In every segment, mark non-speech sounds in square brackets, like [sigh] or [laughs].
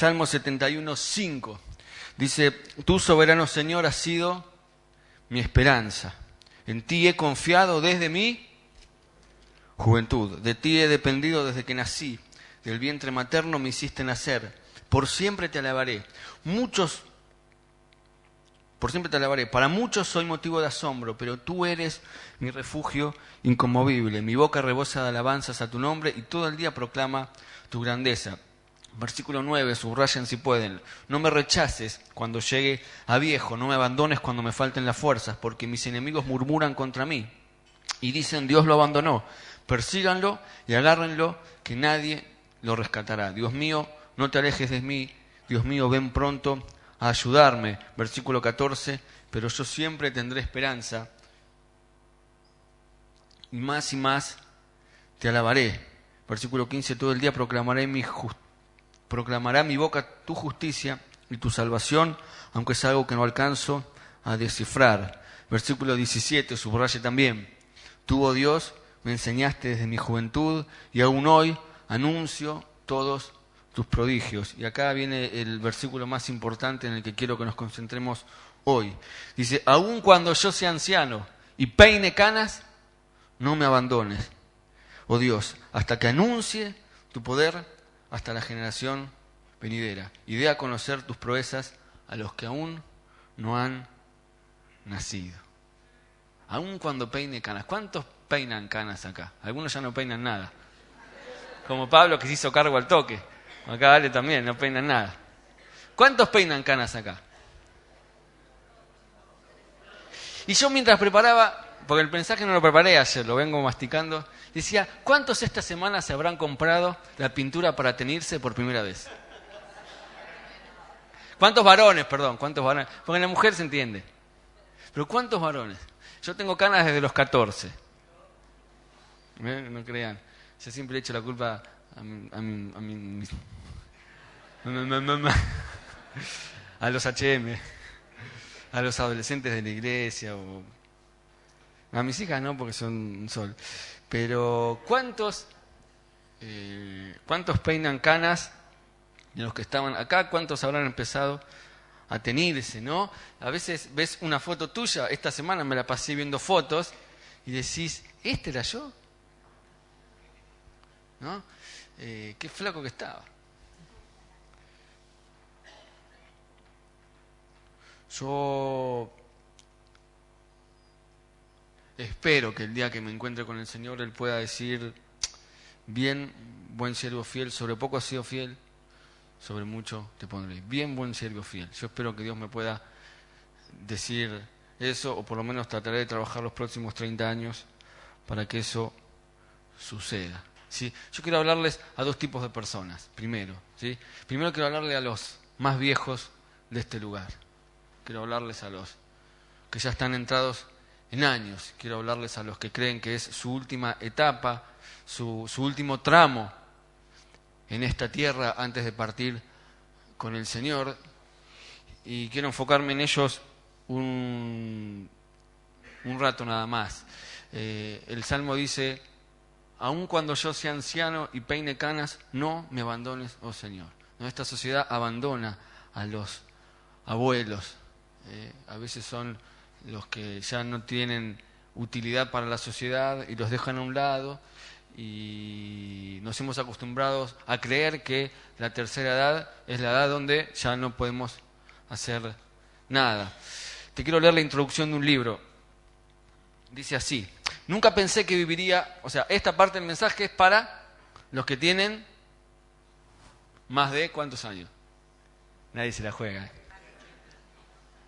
Salmo 71, 5. Dice, tú soberano Señor has sido mi esperanza. En ti he confiado desde mi juventud. De ti he dependido desde que nací. Del vientre materno me hiciste nacer. Por siempre te alabaré. Muchos, por siempre te alabaré. Para muchos soy motivo de asombro, pero tú eres mi refugio inconmovible. Mi boca rebosa de alabanzas a tu nombre y todo el día proclama tu grandeza. Versículo 9, subrayen si pueden. No me rechaces cuando llegue a viejo, no me abandones cuando me falten las fuerzas, porque mis enemigos murmuran contra mí y dicen Dios lo abandonó. Persíganlo y agárrenlo, que nadie lo rescatará. Dios mío, no te alejes de mí. Dios mío, ven pronto a ayudarme. Versículo 14, pero yo siempre tendré esperanza y más y más te alabaré. Versículo 15, todo el día proclamaré mi proclamará mi boca tu justicia y tu salvación, aunque es algo que no alcanzo a descifrar. Versículo 17, subraye también, tú, oh Dios, me enseñaste desde mi juventud y aún hoy anuncio todos tus prodigios. Y acá viene el versículo más importante en el que quiero que nos concentremos hoy. Dice, aun cuando yo sea anciano y peine canas, no me abandones, oh Dios, hasta que anuncie tu poder hasta la generación venidera y dé a conocer tus proezas a los que aún no han nacido. Aun cuando peine canas. ¿Cuántos peinan canas acá? Algunos ya no peinan nada. Como Pablo que se hizo cargo al toque. Acá vale también, no peinan nada. ¿Cuántos peinan canas acá? Y yo mientras preparaba porque el mensaje no lo preparé ayer, lo vengo masticando. Decía, ¿cuántos esta semana se habrán comprado la pintura para tenirse por primera vez? ¿Cuántos varones, perdón? ¿Cuántos varones? Porque la mujer se entiende. Pero ¿cuántos varones? Yo tengo canas desde los 14. No crean. Yo siempre he hecho la culpa a, mi, a, a los HM, a los adolescentes de la iglesia o a mis hijas no, porque son un sol. Pero ¿cuántos, eh, ¿cuántos peinan canas de los que estaban acá? ¿Cuántos habrán empezado a tenerse, no? A veces ves una foto tuya, esta semana me la pasé viendo fotos y decís, ¿este era yo? ¿No? Eh, qué flaco que estaba. Yo espero que el día que me encuentre con el Señor Él pueda decir, bien, buen siervo fiel, sobre poco has sido fiel, sobre mucho te pondré. Bien, buen siervo fiel. Yo espero que Dios me pueda decir eso, o por lo menos trataré de trabajar los próximos 30 años para que eso suceda. ¿sí? Yo quiero hablarles a dos tipos de personas, primero. ¿sí? Primero quiero hablarle a los más viejos de este lugar. Quiero hablarles a los que ya están entrados en años. Quiero hablarles a los que creen que es su última etapa, su, último tramo en esta tierra antes de partir con el Señor. Y quiero enfocarme en ellos un, un rato nada más. Eh, el Salmo dice, aun cuando yo sea anciano y peine canas, no me abandones, oh Señor. Esta sociedad abandona a los abuelos. Eh, a veces son los que ya no tienen utilidad para la sociedad y los dejan a un lado y nos hemos acostumbrado a creer que la tercera edad es la edad donde ya no podemos hacer nada. Te quiero leer la introducción de un libro. Dice así, nunca pensé que viviría, o sea, esta parte del mensaje es para los que tienen más de cuántos años. Nadie se la juega. ¿eh?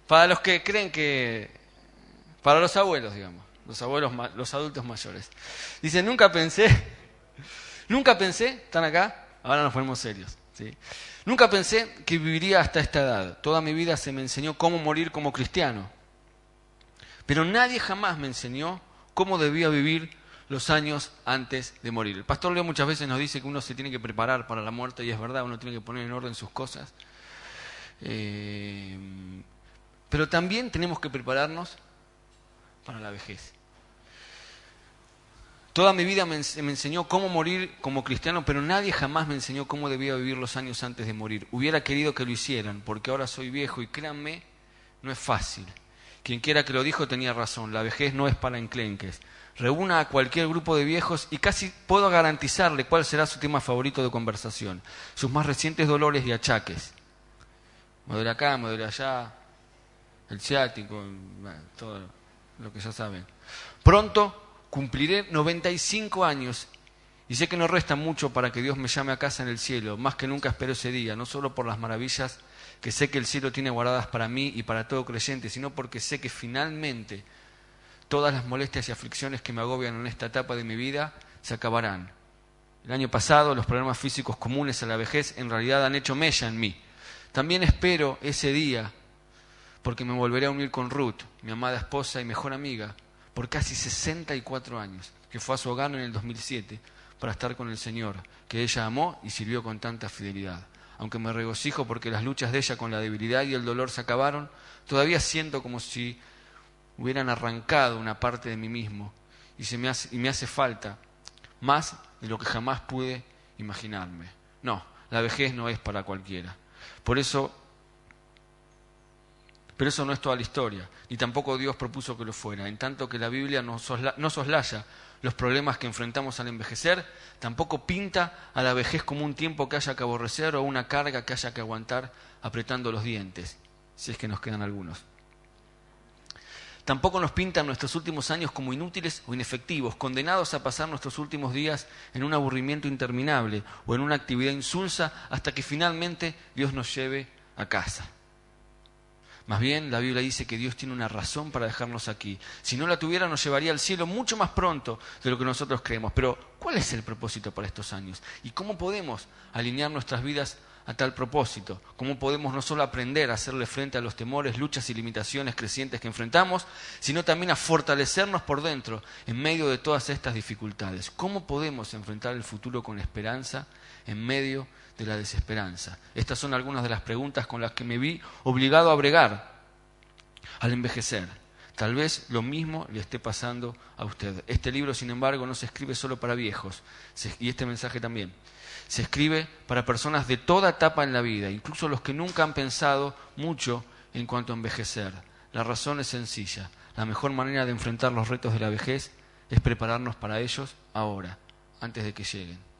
Para los que creen que para los abuelos, digamos, los abuelos, los adultos mayores. Dice, nunca pensé, [laughs] nunca pensé, están acá, ahora nos ponemos serios. Nunca pensé que viviría hasta esta edad. Toda mi vida se me enseñó cómo morir como cristiano. Pero nadie jamás me enseñó cómo debía vivir los años antes de morir. El pastor Leo muchas veces nos dice que uno se tiene que preparar para la muerte y es verdad, uno tiene que poner en orden sus cosas. Eh, pero también tenemos que prepararnos para la vejez. Toda mi vida me, enseñó cómo morir como cristiano, pero nadie jamás me enseñó cómo debía vivir los años antes de morir. Hubiera querido que lo hicieran, porque ahora soy viejo y créanme, no es fácil. Quien quiera que lo dijo tenía razón, la vejez no es para enclenques. Reúna a cualquier grupo de viejos y casi puedo garantizarle cuál será su tema favorito de conversación, sus más recientes dolores y achaques. Me acá, me allá, el ciático, todo lo que ya saben. Pronto cumpliré 95 años y sé que no resta mucho para que Dios me llame a casa en el cielo. Más que nunca espero ese día, no solo por las maravillas que sé que el cielo tiene guardadas para mí y para todo creyente, sino porque sé que finalmente todas las molestias y aflicciones que me agobian en esta etapa de mi vida se acabarán. El año pasado los problemas físicos comunes a la vejez en realidad han hecho mella en mí. También espero ese día porque me volveré a unir con Ruth, mi amada esposa y mejor amiga, por casi 64 años, que fue a su hogar en el 2007 para estar con el Señor, que ella amó y sirvió con tanta fidelidad. Aunque me regocijo porque las luchas de ella con la debilidad y el dolor se acabaron, todavía siento como si hubieran arrancado una parte de mí mismo y, se me y me hace falta más de lo que jamás pude imaginarme. No, la vejez no es para cualquiera. Por eso pero eso no es toda la historia, ni tampoco Dios propuso que lo fuera. En tanto que la Biblia no, soslaya los problemas que enfrentamos al envejecer, tampoco pinta a la vejez como un tiempo que haya que aborrecer o una carga que haya que aguantar apretando los dientes, si es que nos quedan algunos. Tampoco nos pinta nuestros últimos años como inútiles o inefectivos, condenados a pasar nuestros últimos días en un aburrimiento interminable o en una actividad insulsa hasta que finalmente Dios nos lleve a casa. Más bien, la Biblia dice que Dios tiene una razón para dejarnos aquí. Si no la tuviera, nos llevaría al cielo mucho más pronto de lo que nosotros creemos. Pero, ¿cuál es el propósito para estos años? ¿Y cómo podemos alinear nuestras vidas a tal propósito? ¿Cómo podemos no solo aprender a hacerle frente a los temores, luchas y limitaciones crecientes que enfrentamos, sino también a fortalecernos por dentro en medio de todas estas dificultades? ¿Cómo podemos enfrentar el futuro con esperanza en medio de de la desesperanza. Estas son algunas de las preguntas con las que me vi obligado a bregar al envejecer. Tal vez lo mismo le esté pasando a usted. Este libro, sin embargo, no se escribe solo para viejos, y este mensaje también. Se escribe para personas de toda etapa en la vida, incluso los que nunca han pensado mucho en cuanto a envejecer. La razón es sencilla. La mejor manera de enfrentar los retos de la vejez es prepararnos para ellos ahora, antes de que lleguen.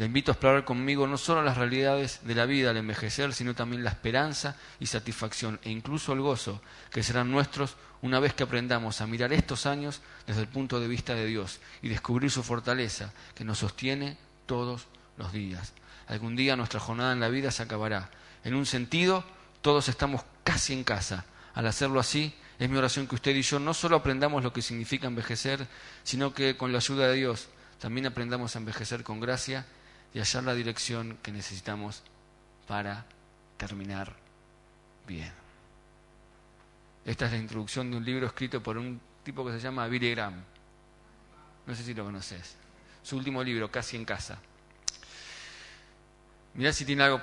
Le invito a explorar conmigo no solo las realidades de la vida al envejecer, sino también la esperanza y satisfacción e incluso el gozo que serán nuestros una vez que aprendamos a mirar estos años desde el punto de vista de Dios y descubrir su fortaleza que nos sostiene todos los días. Algún día nuestra jornada en la vida se acabará. En un sentido, todos estamos casi en casa. Al hacerlo así, es mi oración que usted y yo no solo aprendamos lo que significa envejecer, sino que con la ayuda de Dios también aprendamos a envejecer con gracia y hallar la dirección que necesitamos para terminar bien. Esta es la introducción de un libro escrito por un tipo que se llama Billy Graham. No sé si lo conoces. Su último libro, Casi en casa. Mirá si tiene algo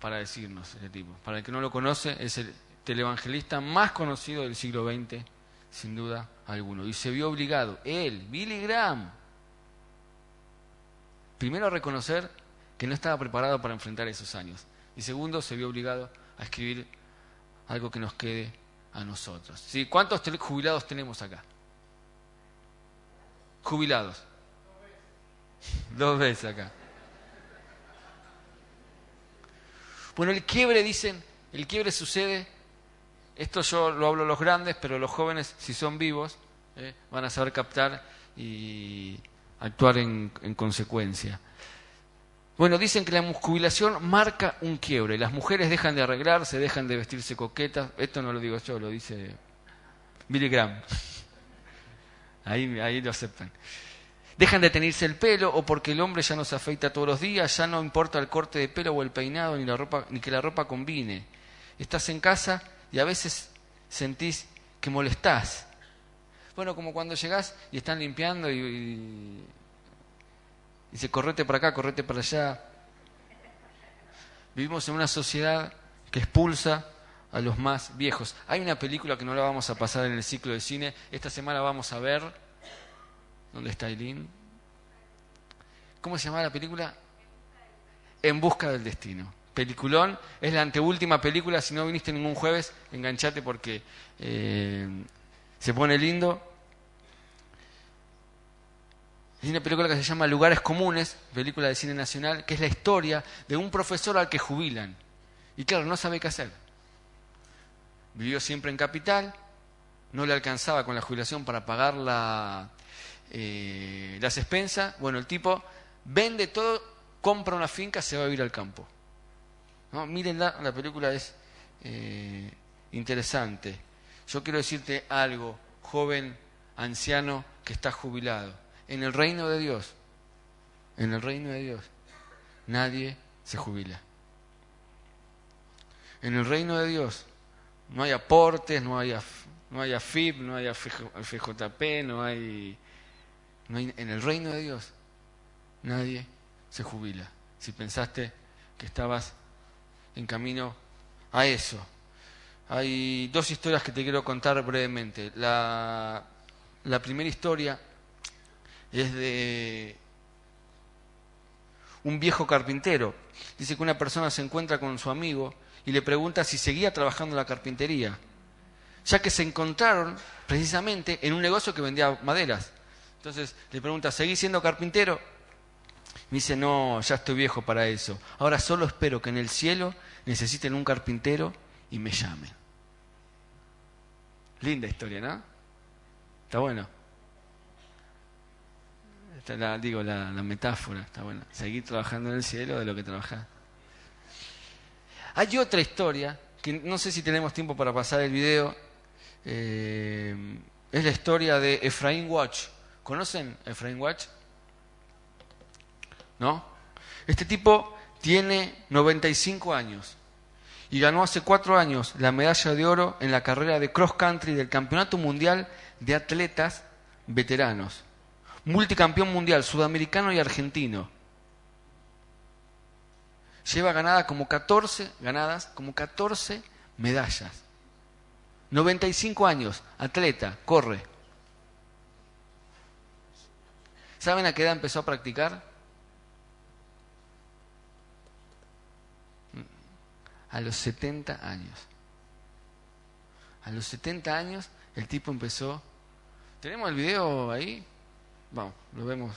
para decirnos ese tipo. Para el que no lo conoce, es el televangelista más conocido del siglo XX, sin duda alguno. Y se vio obligado, él, Billy Graham, primero, a reconocer que no estaba preparado para enfrentar esos años. Y segundo, se vio obligado a escribir algo que nos quede a nosotros. ¿Cuántos jubilados tenemos acá? Jubilados. Dos veces acá. Bueno, el quiebre, dicen, el quiebre sucede, esto yo lo hablo a los grandes, pero los jóvenes, si son vivos, eh, van a saber captar y, actuar en, consecuencia. Bueno, dicen que la jubilación marca un quiebre. Las mujeres dejan de arreglarse, dejan de vestirse coquetas. Esto no lo digo yo, lo dice Billy. [laughs] Ahí, ahí lo aceptan. Dejan de tenerse el pelo o porque el hombre ya no se afeita todos los días, ya no importa el corte de pelo o el peinado ni, la ropa, ni que la ropa combine. Estás en casa y a veces sentís que molestás bueno, como cuando llegás y están limpiando y, y, dice, correte para acá, correte para allá. Vivimos en una sociedad que expulsa a los más viejos. Hay una película que no la vamos a pasar en el ciclo de cine. Esta semana vamos a ver ¿Dónde está Eileen? ¿Cómo se llama la película? En busca del destino. Peliculón, es la anteúltima película, si no viniste ningún jueves, enganchate porque eh, se pone lindo. Es una película que se llama Lugares Comunes, película de cine nacional, que es la historia de un profesor al que jubilan. Y claro, no sabe qué hacer. Vivió siempre en capital, no le alcanzaba con la jubilación para pagar la, eh, las expensas. Bueno, el tipo vende todo, compra una finca, se va a vivir al campo. ¿No? Mírenla, la película es eh, interesante. Yo quiero decirte algo, joven, anciano, que está jubilado. En el reino de Dios, en el reino de Dios, nadie se jubila. En el reino de Dios no hay aportes, no hay, no hay AFIP, no hay FJP, no hay, no hay... En el reino de Dios nadie se jubila. Si pensaste que estabas en camino a eso. Hay dos historias que te quiero contar brevemente. La, la primera historia es de un viejo carpintero. Dice que una persona se encuentra con su amigo y le pregunta si seguía trabajando en la carpintería, ya que se encontraron precisamente en un negocio que vendía maderas. Entonces le pregunta, ¿seguís siendo carpintero? Me dice, no, ya estoy viejo para eso. Ahora solo espero que en el cielo necesiten un carpintero y me llamen. Linda historia, ¿no? Está bueno. la, digo, la, metáfora, está buena. Seguir trabajando en el cielo de lo que trabajás. Hay otra historia, que no sé si tenemos tiempo para pasar el video. Eh, es la historia de Efraín Watch. ¿Conocen a Efraín Watch? ¿no? Este tipo tiene 95 años y ganó hace cuatro años la medalla de oro en la carrera de cross country del Campeonato Mundial de Atletas Veteranos. Multicampeón mundial sudamericano y argentino. Lleva ganada como 14, ganadas como 14 medallas. 95 años, atleta, corre. ¿Saben a qué edad empezó a practicar? A los 70 años. A los 70 años el tipo empezó... ¿Tenemos el video ahí? Vamos, lo vemos.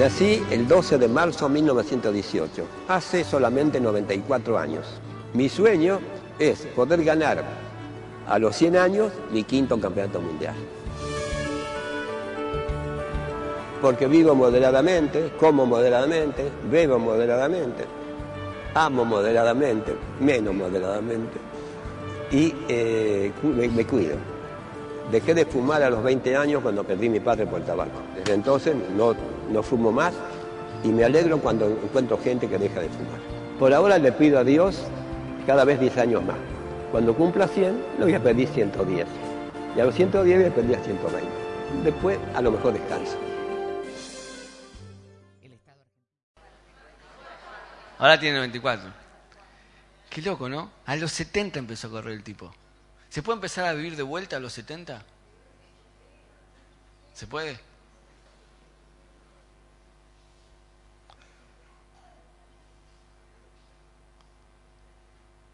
Nací el 12 de marzo de 1918, hace solamente 94 años. Mi sueño es poder ganar a los 100 años mi quinto campeonato mundial. Porque vivo moderadamente, como moderadamente, bebo moderadamente, amo moderadamente, menos moderadamente y eh, me cuido. Dejé de fumar a los 20 años cuando perdí mi padre por el tabaco. Desde entonces no, no fumo más y me alegro cuando encuentro gente que deja de fumar. Por ahora le pido a Dios cada vez 10 años más. Cuando cumpla 100, lo voy a pedir 110. Y a los 110 voy a pedir a 120. Después, a lo mejor descanso. Ahora tiene 94. Qué loco, ¿no? A los 70 empezó a correr el tipo. ¿Se puede empezar a vivir de vuelta a los 70? ¿Se puede?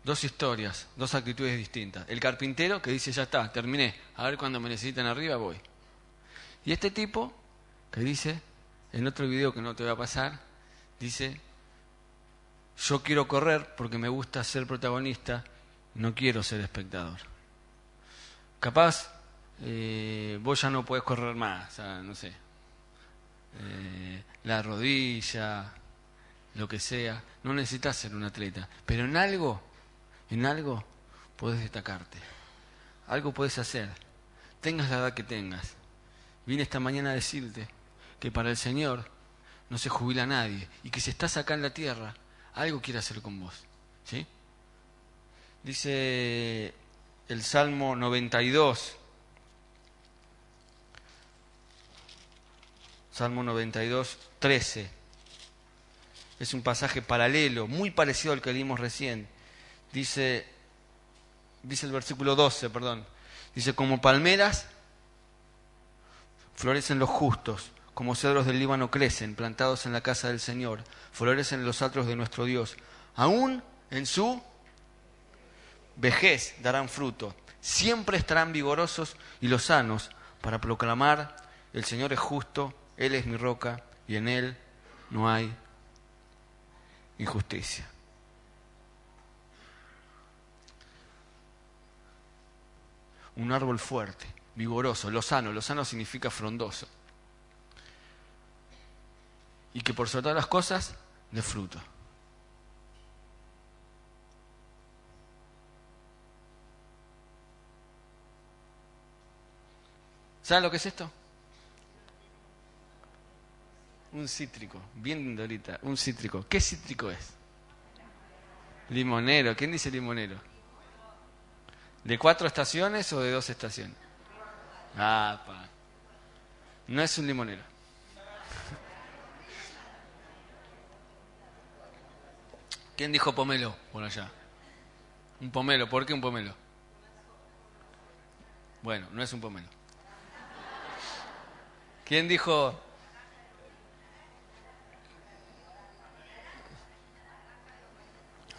Dos historias, dos actitudes distintas. El carpintero que dice, ya está, terminé, a ver cuando me necesitan arriba voy. Y este tipo que dice, en otro video que no te va a pasar, dice, yo quiero correr porque me gusta ser protagonista, no quiero ser espectador capaz eh, vos ya no puedes correr más, no sé, eh, la rodilla, lo que sea, no necesitas ser un atleta, pero en algo, en algo puedes destacarte. Algo puedes hacer. Tengas la edad que tengas. Vine esta mañana a decirte que para el Señor no se jubila nadie y que si estás acá en la tierra, algo quiere hacer con vos. ¿Sí? Dice el Salmo 92. Salmo 92, 13. Es un pasaje paralelo, muy parecido al que leímos recién. Dice, dice el versículo 12, perdón. Dice, como palmeras florecen los justos, como cedros del Líbano crecen, plantados en la casa del Señor, florecen los atros de nuestro Dios. Aún en su vejez darán fruto, siempre estarán vigorosos y los sanos para proclamar, el Señor es justo, Él es mi roca y en Él no hay injusticia. Un árbol fuerte, vigoroso, lozano, lozano significa frondoso. Y que por sobre todas las cosas, de fruto. ¿Saben lo que es esto? Un cítrico, bien ahorita, un cítrico. ¿Qué cítrico es? Limonero. ¿Quién dice limonero? ¿De cuatro estaciones o de dos estaciones? Ah, pa. No es un limonero. ¿Quién dijo pomelo por allá? Un pomelo. ¿Por qué un pomelo? Bueno, no es un pomelo. ¿Quién dijo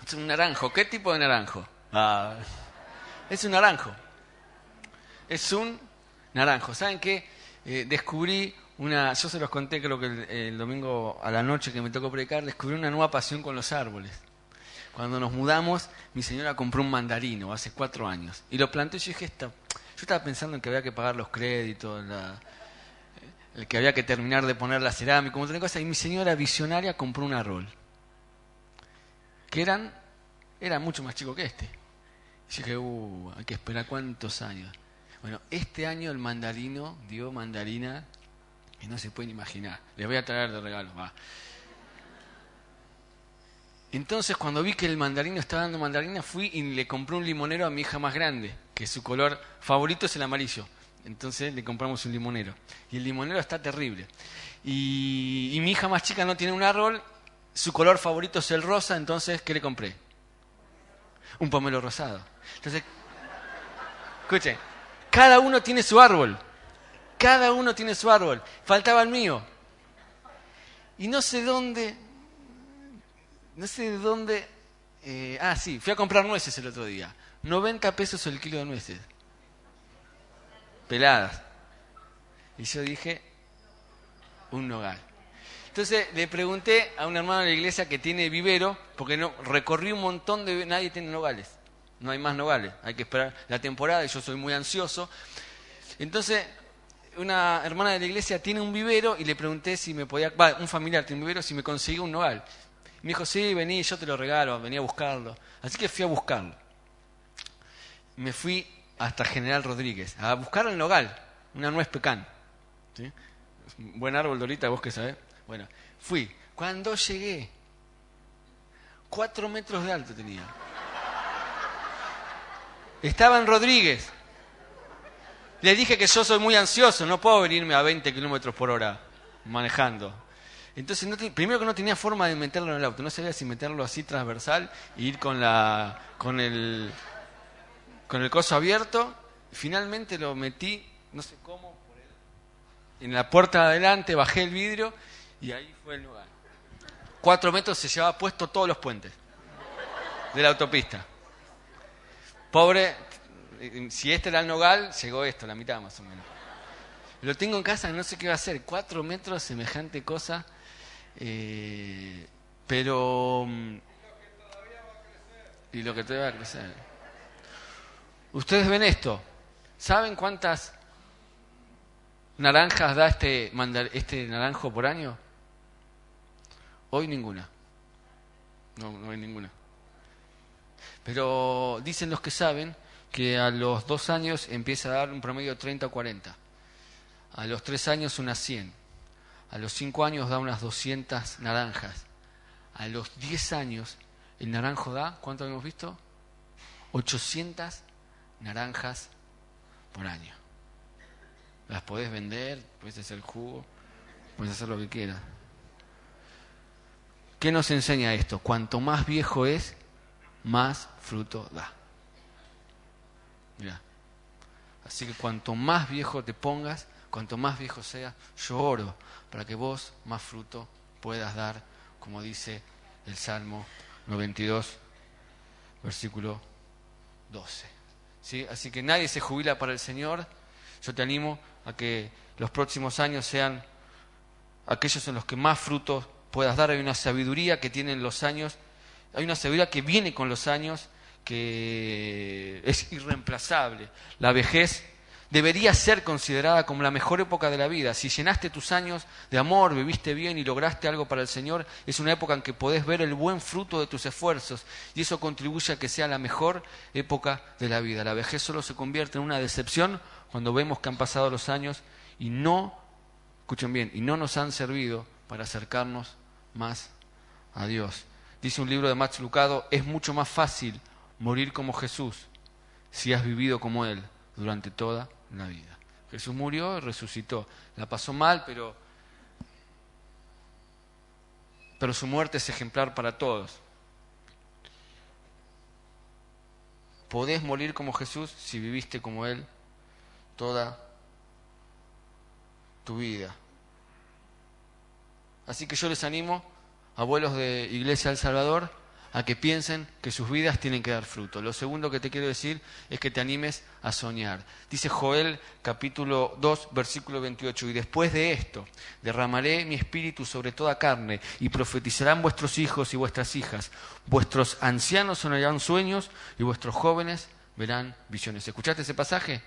Es un naranjo. ¿Qué tipo de naranjo? Ah, es un naranjo. Es un naranjo. ¿Saben qué? Eh, descubrí una, yo se los conté creo que el, domingo a la noche que me tocó predicar, descubrí una nueva pasión con los árboles. Cuando nos mudamos, mi señora compró un mandarino hace cuatro años y lo planté y yo dije, yo estaba pensando en que había que pagar los créditos, el que había que terminar de poner la cerámica, otra cosa, y mi señora visionaria compró un árbol que eran, era mucho más chico que este. Y dije, uh, hay que esperar cuántos años. Bueno, este año el mandarino dio mandarina que no se pueden imaginar. Les voy a traer de regalo, va. Entonces, cuando vi que el mandarino estaba dando mandarina, fui y le compré un limonero a mi hija más grande, que su color favorito es el amarillo. Entonces le compramos un limonero. Y el limonero está terrible. Y, y mi hija más chica no tiene un árbol su color favorito es el rosa, entonces, ¿qué le compré? Un pomelo rosado. Entonces, escuchen, cada uno tiene su árbol. Cada uno tiene su árbol. Faltaba el mío. Y no sé dónde, no sé de dónde, eh, ah, sí, fui a comprar nueces el otro día. 90 pesos el kilo de nueces. Peladas. Y yo dije, un nogal. Entonces le pregunté a un hermano de la iglesia que tiene vivero, porque no recorrí un montón de... Nadie tiene nogales, no hay más nogales, hay que esperar la temporada y yo soy muy ansioso. Entonces una hermana de la iglesia tiene un vivero y le pregunté si me podía... Va, un familiar tiene un vivero, si me conseguía un nogal. Me dijo, sí, vení, yo te lo regalo, venía a buscarlo. Así que fui a buscarlo. Me fui hasta General Rodríguez a buscar el nogal, una nuez pecan. Buen árbol, Dorita, vos que sabés. Bueno, fui. Cuando llegué, cuatro metros de alto tenía. Estaba en Rodríguez. Le dije que yo soy muy ansioso, no puedo venirme a 20 kilómetros por hora manejando. Entonces, primero que no tenía forma de meterlo en el auto, no sabía si meterlo así transversal e ir con, la, con, el, con el coso abierto. Finalmente lo metí, no sé cómo, en la puerta de adelante, bajé el vidrio y ahí fue el lugar. Cuatro metros se llevaba puesto todos los puentes de la autopista. Pobre, si este era el nogal, llegó esto, la mitad más o menos. Lo tengo en casa, no sé qué va a hacer. Cuatro metros, semejante cosa. Eh, pero... Mm, y lo que todavía va a crecer. Ustedes ven esto. ¿Saben cuántas naranjas da este, este naranjo por año? Hoy ninguna. No, no hay ninguna. Pero dicen los que saben que a los dos años empieza a dar un promedio de 30 o 40. A los tres años unas 100. A los cinco años da unas 200 naranjas. A los 10 años el naranjo da, ¿cuánto hemos visto? 800 naranjas por año. Las podés vender, puedes hacer jugo. puedes hacer lo que quieras. ¿Qué nos enseña esto? Cuanto más viejo es, más fruto da. Mira. Así que cuanto más viejo te pongas, cuanto más viejo seas, yo oro para que vos más fruto puedas dar, como dice el Salmo 92, versículo 12. ¿Sí? Así que nadie se jubila para el Señor. Yo te animo a que los próximos años sean aquellos en los que más frutos puedas dar. Hay una sabiduría que tienen los años, hay una sabiduría que viene con los años, que es irreemplazable. La vejez debería ser considerada como la mejor época de la vida. Si llenaste tus años de amor, viviste bien y lograste algo para el Señor, es una época en que podés ver el buen fruto de tus esfuerzos y eso contribuye a que sea la mejor época de la vida. La vejez solo se convierte en una decepción cuando vemos que han pasado los años y no, escuchen bien, y no nos han servido para acercarnos más a Dios. Dice un libro de Max Lucado, es mucho más fácil morir como Jesús si has vivido como Él durante toda la vida. Jesús murió y resucitó. La pasó mal, pero, pero su muerte es ejemplar para todos. Podés morir como Jesús si viviste como Él toda tu vida. Así que yo les animo, abuelos de Iglesia del Salvador, a que piensen que sus vidas tienen que dar fruto. Lo segundo que te quiero decir es que te animes a soñar. Dice Joel capítulo 2 versículo 28, y después de esto derramaré mi espíritu sobre toda carne y profetizarán vuestros hijos y vuestras hijas. Vuestros ancianos soñarán sueños y vuestros jóvenes verán visiones. ¿Escuchaste ese pasaje?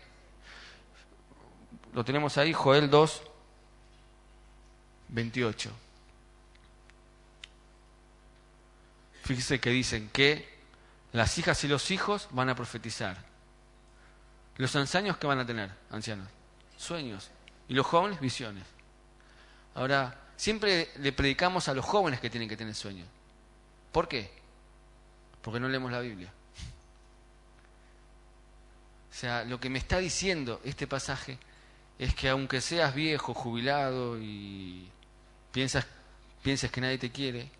Lo tenemos ahí, Joel 2, 28. Fíjese que dicen que las hijas y los hijos van a profetizar. Los ancianos que van a tener, ancianos, sueños. Y los jóvenes, visiones. Ahora, siempre le predicamos a los jóvenes que tienen que tener sueños. ¿Por qué? Porque no leemos la Biblia. O sea, lo que me está diciendo este pasaje es que aunque seas viejo, jubilado y piensas, pienses que nadie te quiere,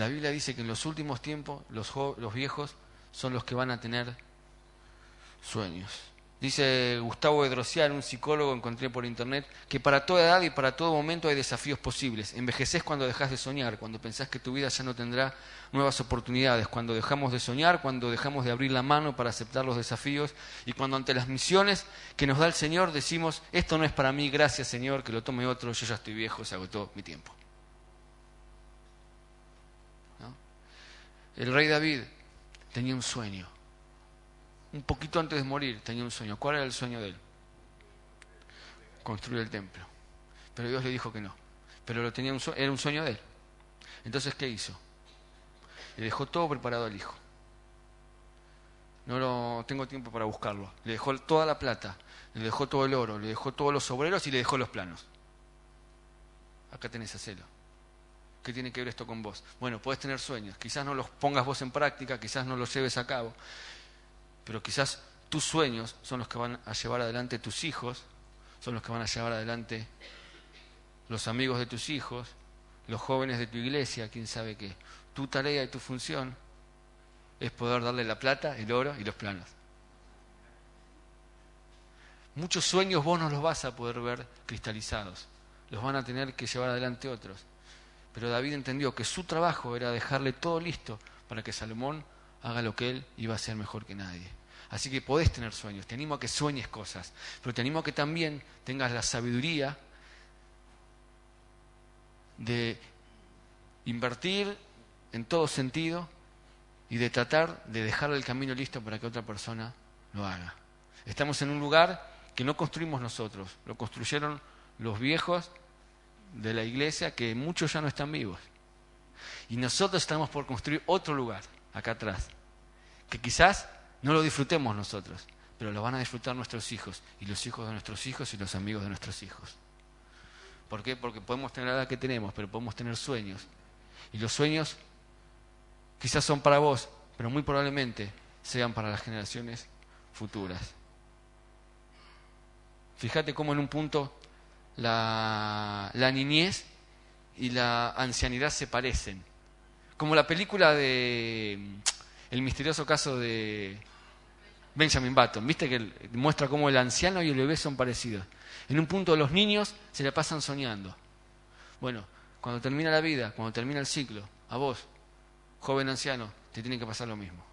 la Biblia dice que en los últimos tiempos los, los viejos son los que van a tener sueños. Dice Gustavo Edrocial, un psicólogo encontré por internet, que para toda edad y para todo momento hay desafíos posibles. Envejeces cuando dejas de soñar, cuando pensás que tu vida ya no tendrá nuevas oportunidades, cuando dejamos de soñar, cuando dejamos de abrir la mano para aceptar los desafíos y cuando ante las misiones que nos da el Señor decimos, esto no es para mí, gracias Señor, que lo tome otro, yo ya estoy viejo, se agotó mi tiempo. El rey David tenía un sueño un poquito antes de morir, tenía un sueño. ¿Cuál era el sueño de él? Construir el templo. Pero Dios le dijo que no. Pero lo tenía un era un sueño de él. Entonces, ¿qué hizo? Le dejó todo preparado al hijo. No lo, tengo tiempo para buscarlo. Le dejó toda la plata, le dejó todo el oro, le dejó todos los obreros y le dejó los planos. Acá tenés a celo. ¿Qué tiene que ver esto con vos? Bueno, puedes tener sueños, quizás no los pongas vos en práctica, quizás no los lleves a cabo, pero quizás tus sueños son los que van a llevar adelante tus hijos, son los que van a llevar adelante los amigos de tus hijos, los jóvenes de tu iglesia, quién sabe qué. Tu tarea y tu función es poder darle la plata, el oro y los planos. Muchos sueños vos no los vas a poder ver cristalizados, los van a tener que llevar adelante otros. Pero David entendió que su trabajo era dejarle todo listo para que Salomón haga lo que él iba a hacer mejor que nadie. Así que podés tener sueños, te animo a que sueñes cosas, pero te animo a que también tengas la sabiduría de invertir en todo sentido y de tratar de dejar el camino listo para que otra persona lo haga. Estamos en un lugar que no construimos nosotros, lo construyeron los viejos de la iglesia que muchos ya no están vivos. Y nosotros estamos por construir otro lugar, acá atrás, que quizás no lo disfrutemos nosotros, pero lo van a disfrutar nuestros hijos, y los hijos de nuestros hijos y los amigos de nuestros hijos. ¿Por qué? Porque podemos tener la edad que tenemos, pero podemos tener sueños. Y los sueños quizás son para vos, pero muy probablemente sean para las generaciones futuras. Fíjate cómo en un punto la, la niñez y la ancianidad se parecen. Como la película de mm, El misterioso caso de Benjamin Button, ¿viste? Que muestra cómo el anciano y el bebé son parecidos. En un punto los niños se le pasan soñando. Bueno, cuando termina la vida, cuando termina el ciclo, a vos, joven anciano, te tiene que pasar lo mismo.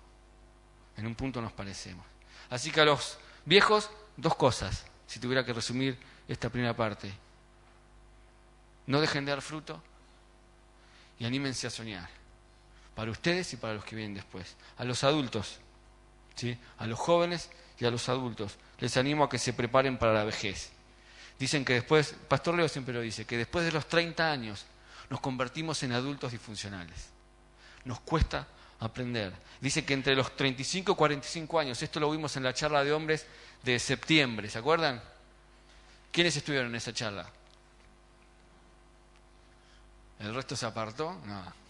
En un punto nos parecemos. Así que a los viejos, dos cosas, si tuviera que resumir esta primera parte. No dejen de dar fruto y anímense a soñar. Para ustedes y para los que vienen después. A los adultos, ¿sí? a los jóvenes y a los adultos, les animo a que se preparen para la vejez. Dicen que después, Pastor Leo siempre lo dice, que después de los 30 años nos convertimos en adultos disfuncionales. Nos cuesta aprender. Dice que entre los 35 y 45 años, esto lo vimos en la charla de hombres de septiembre, ¿se acuerdan? ¿Quiénes estuvieron en esa charla? ¿El resto se apartó? No.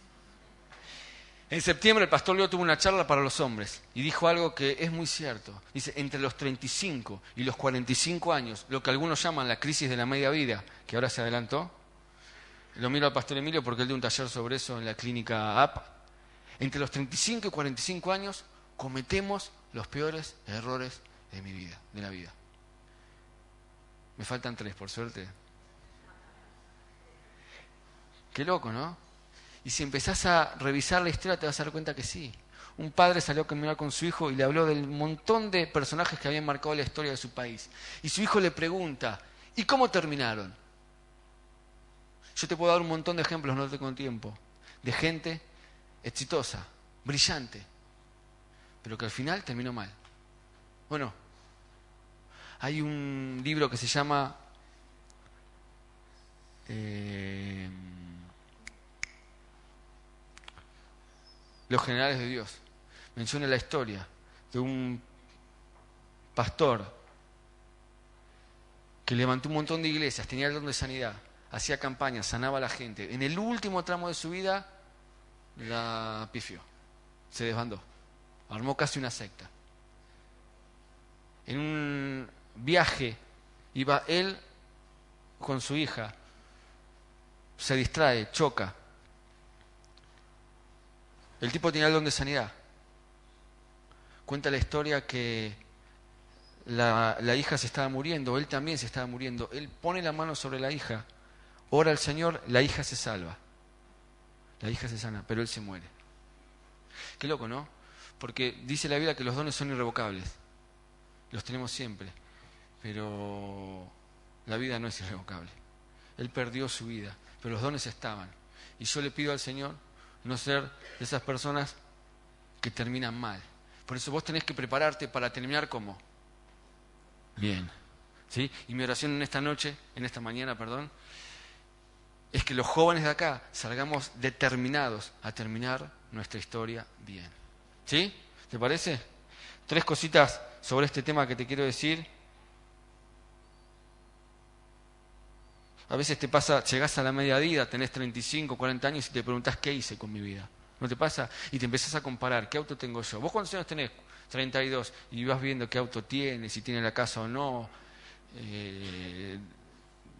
En septiembre el pastor Leo tuvo una charla para los hombres y dijo algo que es muy cierto. Dice, entre los 35 y los 45 años, lo que algunos llaman la crisis de la media vida, que ahora se adelantó, lo miro al pastor Emilio porque él dio un taller sobre eso en la clínica AP, entre los 35 y 45 años cometemos los peores errores de mi vida, de la vida. Me faltan tres, por suerte. Qué loco, ¿no? Y si empezás a revisar la historia te vas a dar cuenta que sí. Un padre salió a caminar con su hijo y le habló del montón de personajes que habían marcado la historia de su país. Y su hijo le pregunta, ¿y cómo terminaron? Yo te puedo dar un montón de ejemplos, no tengo tiempo, de gente exitosa, brillante, pero que al final terminó mal. Bueno, hay un libro que se llama eh, Los generales de Dios. Menciona la historia de un pastor que levantó un montón de iglesias, tenía el don de sanidad, hacía campañas, sanaba a la gente. En el último tramo de su vida la pifió, se desbandó, armó casi una secta. En un viaje iba él con su hija, se distrae, choca. El tipo tenía el don de sanidad. Cuenta la historia que la, la, hija se estaba muriendo, él también se estaba muriendo. Él pone la mano sobre la hija, ora al Señor, la hija se salva. La hija se sana, pero él se muere. Qué loco, ¿no? Porque dice la Biblia que los dones son irrevocables. Los tenemos siempre. Pero la vida no es irrevocable. Él perdió su vida, pero los dones estaban. Y yo le pido al Señor no ser de esas personas que terminan mal. Por eso vos tenés que prepararte para terminar como bien. ¿Sí? Y mi oración en esta noche, en esta mañana, perdón, es que los jóvenes de acá salgamos determinados a terminar nuestra historia bien. ¿Sí? ¿Te parece? Tres cositas sobre este tema que te quiero decir. A veces te pasa, llegás a la media vida, tenés 35, 40 años y te preguntás qué hice con mi vida. ¿No te pasa? Y te empezás a comparar, ¿qué auto tengo yo? ¿Vos cuántos años tenés? 32. Y vas viendo qué auto tiene, si tiene la casa o no. Eh,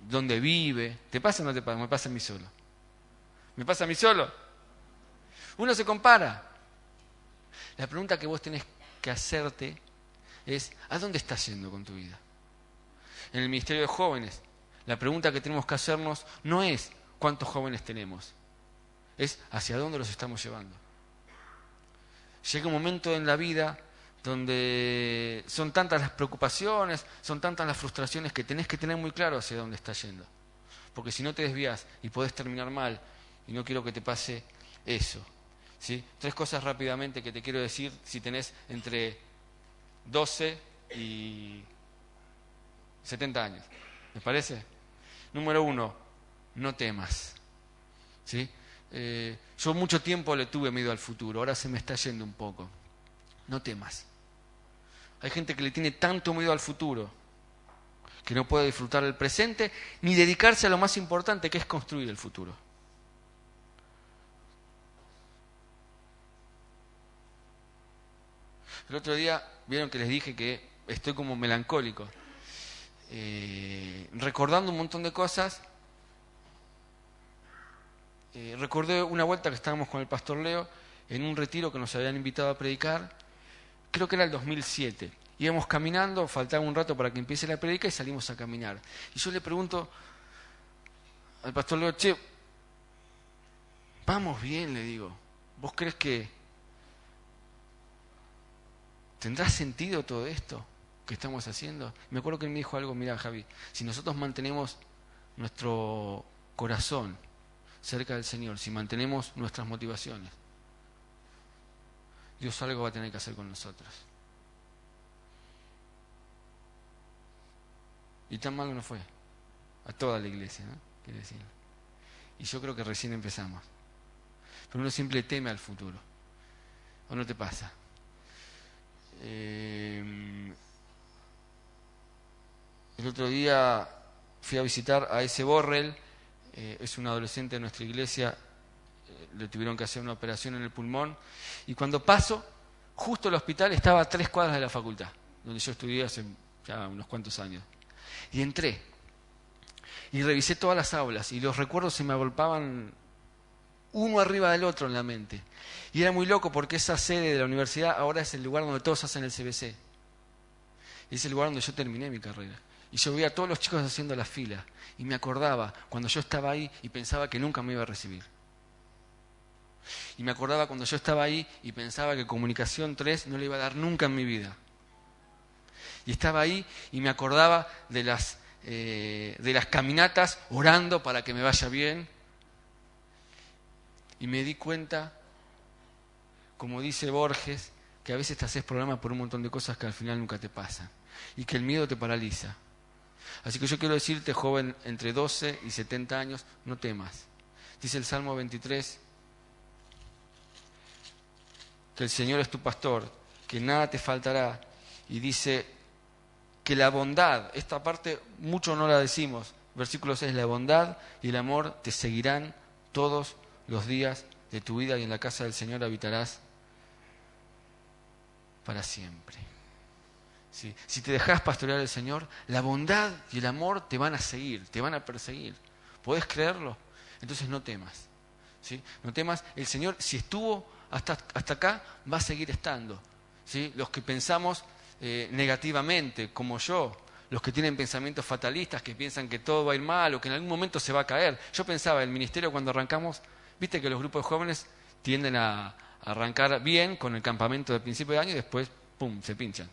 dónde vive. ¿Te pasa o no te pasa? Me pasa a mí solo. ¿Me pasa a mí solo? Uno se compara. La pregunta que vos tenés que hacerte es, ¿a dónde estás yendo con tu vida? En el Ministerio de Jóvenes, la pregunta que tenemos que hacernos no es cuántos jóvenes tenemos, es hacia dónde los estamos llevando. Llega un momento en la vida donde son tantas las preocupaciones, son tantas las frustraciones que tenés que tener muy claro hacia dónde estás yendo. Porque si no te desvías y podés terminar mal, y no quiero que te pase eso. ¿sí? Tres cosas rápidamente que te quiero decir si tenés entre 12 y 70 años. ¿Me parece? Número uno, no temas. ¿sí? Eh, yo mucho tiempo le tuve miedo al futuro, ahora se me está yendo un poco. No temas. Hay gente que le tiene tanto miedo al futuro que no puede disfrutar del presente ni dedicarse a lo más importante que es construir el futuro. El otro día vieron que les dije que estoy como melancólico. Eh, recordando un montón de cosas. Eh, recordé una vuelta que estábamos con el pastor Leo en un retiro que nos habían invitado a predicar, creo que era el 2007. Íbamos caminando, faltaba un rato para que empiece la predica y salimos a caminar. Y yo le pregunto al pastor Leo, che, vamos bien, le digo. ¿Vos crees que tendrá sentido todo esto que estamos haciendo? Me acuerdo que él me dijo algo, mira Javi, si nosotros mantenemos nuestro corazón cerca del Señor, si mantenemos nuestras motivaciones, Dios algo va a tener que hacer con nosotros. Y tan malo no fue. A toda la iglesia, ¿no? Quiere decir. Y yo creo que recién empezamos. Pero uno siempre teme al futuro. ¿O no te pasa? Eh, el otro día fui a visitar a ese Borrell, eh, es un adolescente de nuestra iglesia, eh, le tuvieron que hacer una operación en el pulmón, y cuando paso, justo el hospital estaba a tres cuadras de la facultad, donde yo estudié hace ya unos cuantos años. Y entré, y revisé todas las aulas, y los recuerdos se me agolpaban uno arriba del otro en la mente. Y era muy loco porque esa sede de la universidad ahora es el lugar donde todos hacen el CBC. Es el lugar donde yo terminé mi carrera. Y yo veía a todos los chicos haciendo la fila. Y me acordaba cuando yo estaba ahí y pensaba que nunca me iba a recibir. Y me acordaba cuando yo estaba ahí y pensaba que comunicación 3 no le iba a dar nunca en mi vida. Y estaba ahí y me acordaba de las, eh, de las caminatas orando para que me vaya bien y me di cuenta, como dice Borges, que a veces te haces programa por un montón de cosas que al final nunca te pasan. Y que el miedo te paraliza. Así que yo quiero decirte, joven, entre 12 y 70 años, no temas. Dice el Salmo 23, que el Señor es tu pastor, que nada te faltará. Y dice que la bondad, esta parte mucho no la decimos, versículo 6, la bondad y el amor te seguirán todos los días de tu vida y en la casa del Señor habitarás para siempre. Si te dejas pastorear el Señor, la bondad y el amor te van a seguir, te van a perseguir. ¿Puedes creerlo? Entonces no temas. ¿sí? No temas, el Señor, si estuvo hasta, hasta acá, va a seguir estando. ¿sí? Los que pensamos eh, negativamente, como yo, los que tienen pensamientos fatalistas, que piensan que todo va a ir mal o que en algún momento se va a caer. Yo pensaba, el ministerio cuando arrancamos, Viste que los grupos de jóvenes tienden a arrancar bien con el campamento de principio de año y después, ¡pum!, se pinchan.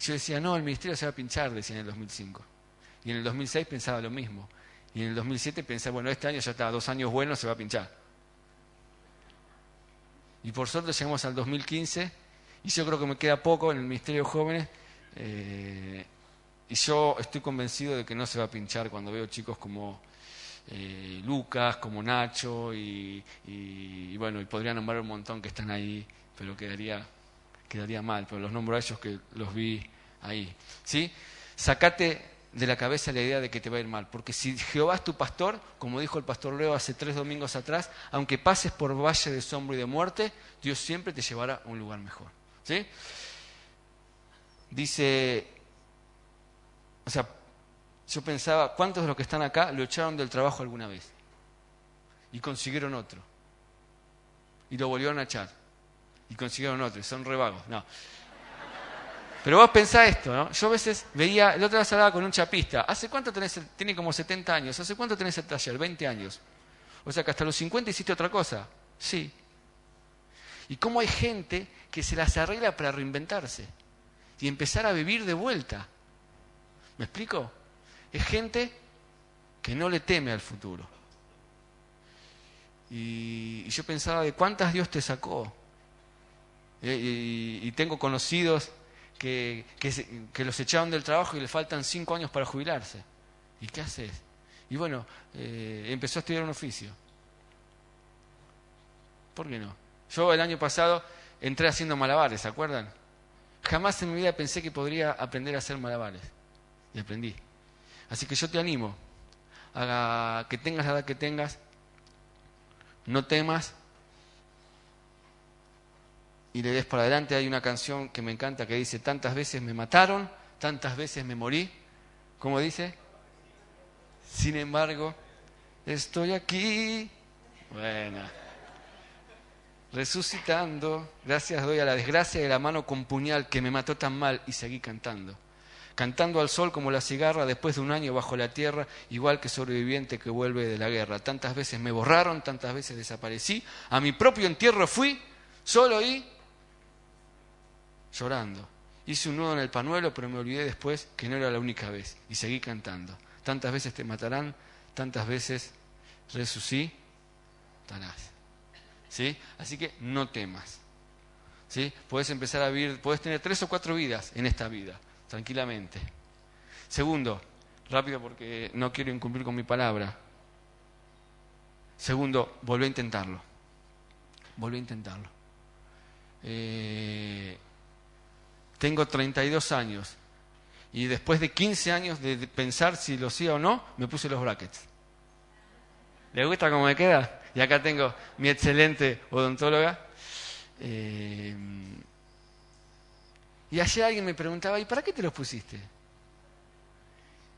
Yo decía, no, el ministerio se va a pinchar, decía en el 2005. Y en el 2006 pensaba lo mismo. Y en el 2007 pensaba, bueno, este año ya está, dos años buenos, se va a pinchar. Y por suerte llegamos al 2015 y yo creo que me queda poco en el Ministerio de Jóvenes. Eh, y yo estoy convencido de que no se va a pinchar cuando veo chicos como eh, Lucas, como Nacho, y, bueno, y podría nombrar un montón que están ahí, pero quedaría, quedaría mal, pero los nombro a ellos que los vi ahí. ¿Sí? Sacate de la cabeza la idea de que te va a ir mal, porque si Jehová es tu pastor, como dijo el pastor Leo hace tres domingos atrás, aunque pases por valle de sombra y de muerte, Dios siempre te llevará a un lugar mejor. ¿Sí? Dice, o sea, yo pensaba, ¿cuántos de los que están acá lo echaron del trabajo alguna vez? Y consiguieron otro. Y lo volvieron a echar. Y consiguieron otro. Son revagos. No. Pero vos pensá esto, ¿no? Yo a veces veía, el otro día hablaba con un chapista. ¿Hace cuánto tenés? El, tiene como 70 años. ¿Hace cuánto tenés el taller? 20 años. O sea que hasta los 50 hiciste otra cosa. Sí. Y cómo hay gente que se las arregla para reinventarse y empezar a vivir de vuelta. ¿Me explico? Es gente que no le teme al futuro. Y, yo pensaba de cuántas Dios te sacó. Y, tengo conocidos que, que, los echaron del trabajo y le faltan cinco años para jubilarse. ¿Y qué haces? Y bueno, eh, empezó a estudiar un oficio. ¿Por qué no? Yo el año pasado entré haciendo malabares, ¿se acuerdan? Jamás en mi vida pensé que podría aprender a hacer malabares. Y aprendí. Así que yo te animo a que tengas la edad que tengas, no temas y le des para adelante. Hay una canción que me encanta que dice, tantas veces me mataron, tantas veces me morí, ¿Cómo dice? Sin embargo, estoy aquí. Bueno. Resucitando, gracias doy a la desgracia de la mano con puñal que me mató tan mal y seguí cantando. Cantando al sol como la cigarra después de un año bajo la tierra, igual que sobreviviente que vuelve de la guerra. Tantas veces me borraron, tantas veces desaparecí. A mi propio entierro fui, solo y llorando. Hice un nudo en el panuelo, pero me olvidé después que no era la única vez y seguí cantando. Tantas veces te matarán, tantas veces resucitarás. ¿Sí? Así que no temas. ¿Sí? Puedes empezar a vivir, puedes tener tres o cuatro vidas en esta vida, tranquilamente. Segundo, rápido porque no quiero incumplir con mi palabra. Segundo, volví a intentarlo. Volví a intentarlo. Eh, tengo 32 años y después de 15 años de pensar si lo sí o no, me puse los brackets. ¿Le gusta cómo me queda? Y acá tengo mi excelente odontóloga. Eh, y ayer alguien me preguntaba, ¿y para qué te los pusiste?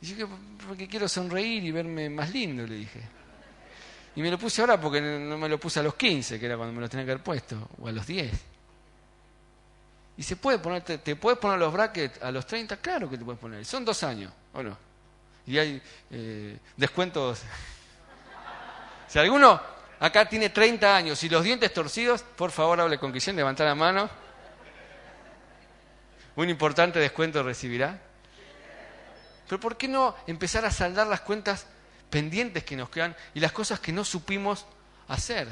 Y yo porque quiero sonreír y verme más lindo, le dije. Y me lo puse ahora porque no me lo puse a los 15, que era cuando me lo tenía que haber puesto, o a los 10. Y se puede poner, te, puedes poner los brackets a los 30, claro que te puedes poner. Son dos años, ¿o no? Y hay eh, descuentos. [laughs] si alguno acá tiene 30 años y los dientes torcidos, por favor hable con Guillén, levanta la mano. Un importante descuento recibirá. Pero ¿por qué no empezar a saldar las cuentas pendientes que nos quedan y las cosas que no supimos hacer?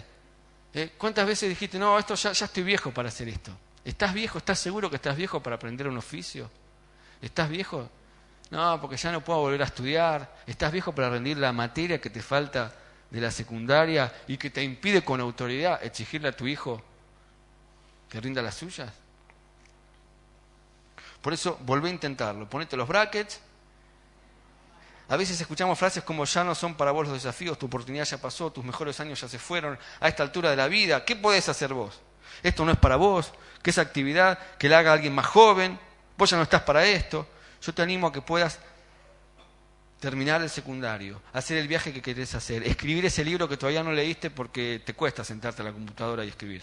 ¿Eh? ¿Cuántas veces dijiste, no, esto ya estoy viejo para hacer esto? ¿Estás viejo? ¿Estás seguro que estás viejo para aprender un oficio? ¿Estás viejo? No, porque ya no puedo volver a estudiar. ¿Estás viejo para rendir la materia que te falta de la secundaria y que te impide con autoridad exigirle a tu hijo que rinda las suyas? Por eso volvé a intentarlo. Ponete los brackets. A veces escuchamos frases como ya no son para vos los desafíos, tu oportunidad ya pasó, tus mejores años ya se fueron, a esta altura de la vida, ¿qué podés hacer vos? Esto no es para vos, que esa actividad que la haga alguien más joven, vos ya no estás para esto. Yo te animo a que puedas terminar el secundario, hacer el viaje que querés hacer, escribir ese libro que todavía no leíste porque te cuesta sentarte a la computadora y escribir.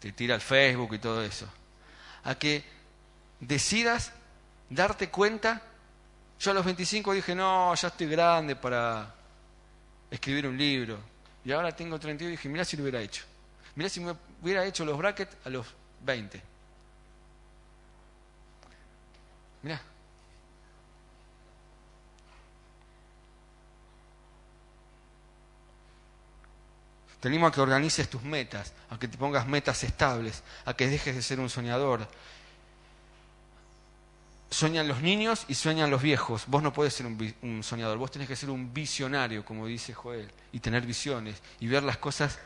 Te tira al Facebook y todo eso. A que decidas darte cuenta. Yo a los 25 dije, no, ya estoy grande para escribir un libro. Y ahora tengo 32 y dije, mira si lo hubiera hecho. Mira si me hubiera hecho los brackets a los 20. Mira. Te animo a que organices tus metas, a que te pongas metas estables, a que dejes de ser un soñador. Sueñan los niños y sueñan los viejos. Vos no puedes ser un, un soñador, vos tenés que ser un visionario, como dice Joel, y tener visiones y ver las cosas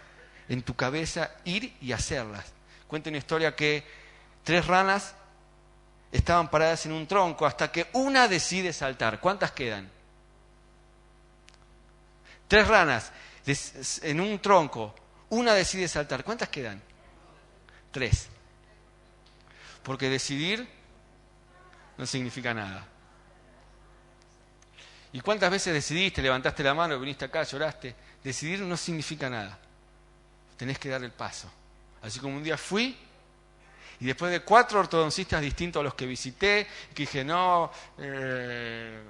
en tu cabeza, ir y hacerlas. Cuenta una historia que tres ranas estaban paradas en un tronco hasta que una decide saltar. ¿Cuántas quedan? Tres ranas en un tronco, una decide saltar. ¿Cuántas quedan? Tres. Porque decidir no significa nada. ¿Y cuántas veces decidiste, levantaste la mano, viniste acá, lloraste? Decidir no significa nada. Tenés que dar el paso. Así como un día fui y después de cuatro ortodoncistas distintos a los que visité, que dije, no, eh,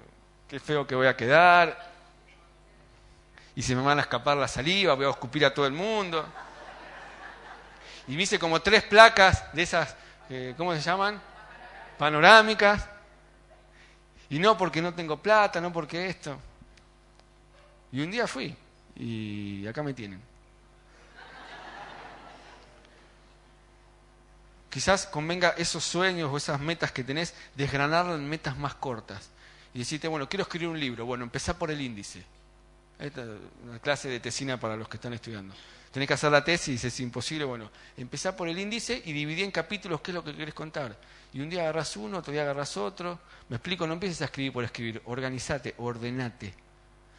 qué feo que voy a quedar, y se me van a escapar la saliva, voy a escupir a todo el mundo. Y me hice como tres placas de esas, eh, ¿cómo se llaman? Panorámicas. Y no porque no tengo plata, no porque esto. Y un día fui y acá me tienen. Quizás convenga esos sueños o esas metas que tenés, desgranarlo en metas más cortas. Y decirte, bueno, quiero escribir un libro. Bueno, empezá por el índice. Esta es una clase de tesina para los que están estudiando. Tenés que hacer la tesis, es imposible. Bueno, empezá por el índice y dividí en capítulos qué es lo que querés contar. Y un día agarrás uno, otro día agarrás otro. Me explico, no empieces a escribir por escribir. Organizate, ordenate.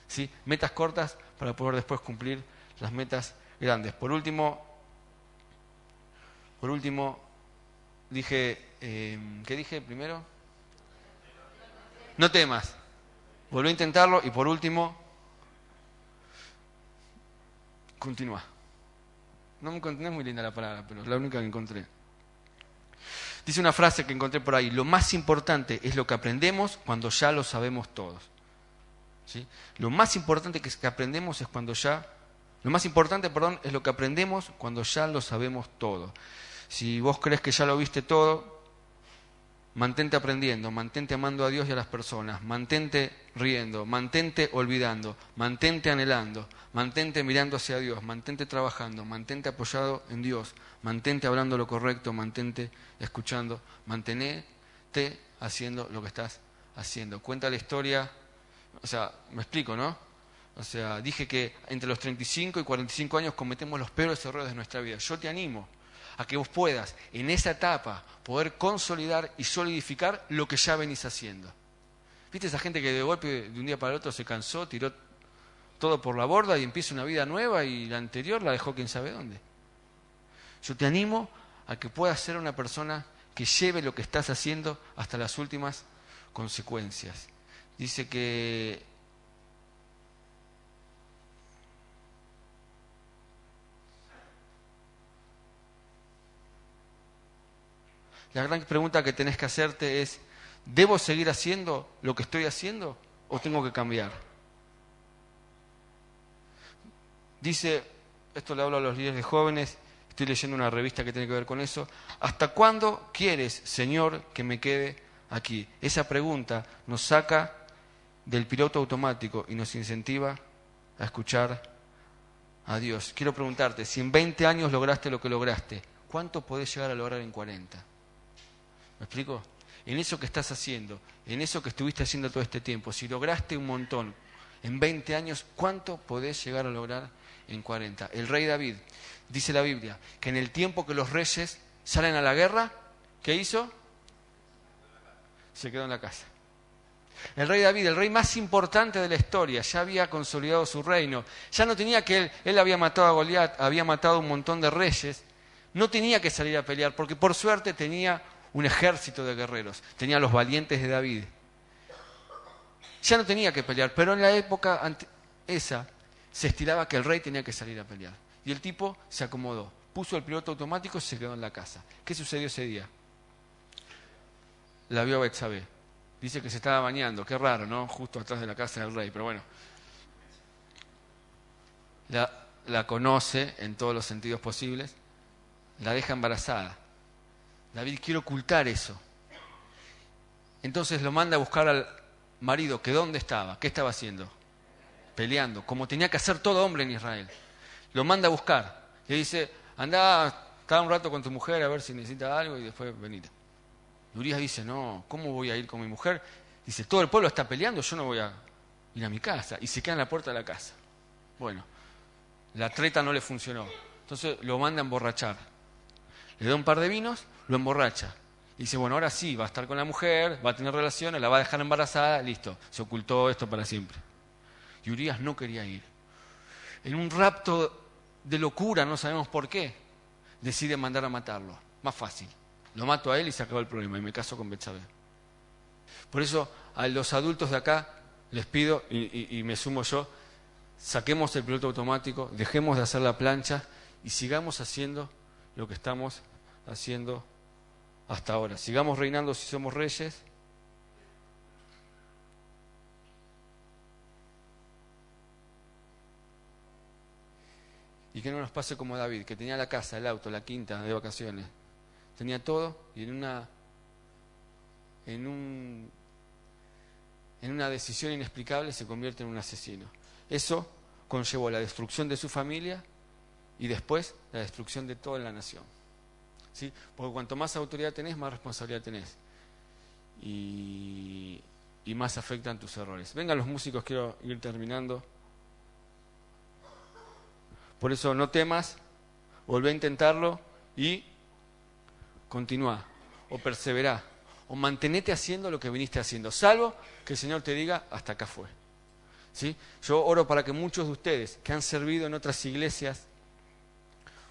¿Sí? Metas cortas para poder después cumplir las metas grandes. Por último, por último, dije, eh, ¿qué dije primero? No temas. Volví a intentarlo y por último, continúa. No me encontré, es muy linda la palabra, pero es la única que encontré. Dice una frase que encontré por ahí, lo más importante es lo que aprendemos cuando ya lo sabemos todos. ¿Sí? Lo más importante que aprendemos es cuando ya, lo más importante, perdón, es lo que aprendemos cuando ya lo sabemos todo. Si vos crees que ya lo viste todo, Mantente aprendiendo, mantente amando a Dios y a las personas, mantente riendo, mantente olvidando, mantente anhelando, mantente mirando hacia Dios, mantente trabajando, mantente apoyado en Dios, mantente hablando lo correcto, mantente escuchando, mantenete haciendo lo que estás haciendo. Cuenta la historia, o sea, me explico, ¿no? O sea, dije que entre los 35 y 45 años cometemos los peores errores de nuestra vida. Yo te animo a que vos puedas en esa etapa poder consolidar y solidificar lo que ya venís haciendo. ¿Viste esa gente que de golpe de un día para el otro se cansó, tiró todo por la borda y empieza una vida nueva y la anterior la dejó quién sabe dónde? Yo te animo a que puedas ser una persona que lleve lo que estás haciendo hasta las últimas consecuencias. Dice que La gran pregunta que tenés que hacerte es, ¿debo seguir haciendo lo que estoy haciendo o tengo que cambiar? Dice, esto le hablo a los líderes de jóvenes, estoy leyendo una revista que tiene que ver con eso, ¿hasta cuándo quieres, Señor, que me quede aquí? Esa pregunta nos saca del piloto automático y nos incentiva a escuchar a Dios. Quiero preguntarte, si en 20 años lograste lo que lograste, ¿cuánto podés llegar a lograr en 40? ¿Me explico? En eso que estás haciendo, en eso que estuviste haciendo todo este tiempo, si lograste un montón en 20 años, ¿cuánto podés llegar a lograr en 40? El rey David, dice la Biblia, que en el tiempo que los reyes salen a la guerra, ¿qué hizo? Se quedó en la casa. El rey David, el rey más importante de la historia, ya había consolidado su reino. Ya no tenía que él, él había matado a Goliat, había matado un montón de reyes. No tenía que salir a pelear, porque por suerte tenía un ejército de guerreros, tenía los valientes de David. Ya no tenía que pelear, pero en la época esa se estiraba que el rey tenía que salir a pelear. Y el tipo se acomodó, puso el piloto automático y se quedó en la casa. ¿Qué sucedió ese día? La vio Betsabé. Dice que se estaba bañando, qué raro, ¿no? Justo atrás de la casa del rey, pero bueno. La conoce en todos los sentidos posibles, la deja embarazada. David quiere ocultar eso. Entonces lo manda a buscar al marido, que dónde estaba, qué estaba haciendo, peleando, como tenía que hacer todo hombre en Israel. Lo manda a buscar. Le dice, anda, está un rato con tu mujer a ver si necesita algo y después venite. Urias dice, no, ¿cómo voy a ir con mi mujer? Dice, todo el pueblo está peleando, yo no voy a ir a mi casa. Y se queda en la puerta de la casa. Bueno, la treta no le funcionó. Entonces lo manda a emborrachar. Le da un par de vinos lo emborracha. Y dice, bueno, ahora sí, va a estar con la mujer, va a tener relaciones, la va a dejar embarazada, listo, se ocultó esto para siempre. Y Urias no quería ir. En un rapto de locura, no sabemos por qué, decide mandar a matarlo. Más fácil. Lo mato a él y se acabó el problema y me caso con Betsabé. Por eso a los adultos de acá les pido, y, y me sumo yo, saquemos el piloto automático, dejemos de hacer la plancha y sigamos haciendo lo que estamos haciendo hasta ahora. Sigamos reinando si somos reyes. Y que no nos pase como David, que tenía la casa, el auto, la quinta de vacaciones. Tenía todo y en una en un en una decisión inexplicable se convierte en un asesino. Eso conllevó la destrucción de su familia y después la destrucción de toda la nación. Porque cuanto más autoridad tenés, más responsabilidad tenés. Y, y más afectan tus errores. Vengan los músicos, quiero ir terminando. Por eso no temas, volvé a intentarlo y continúa, o persevera, o mantenete haciendo lo que viniste haciendo, salvo que el Señor te diga, hasta acá fue. ¿Sí? Yo oro para que muchos de ustedes que han servido en otras iglesias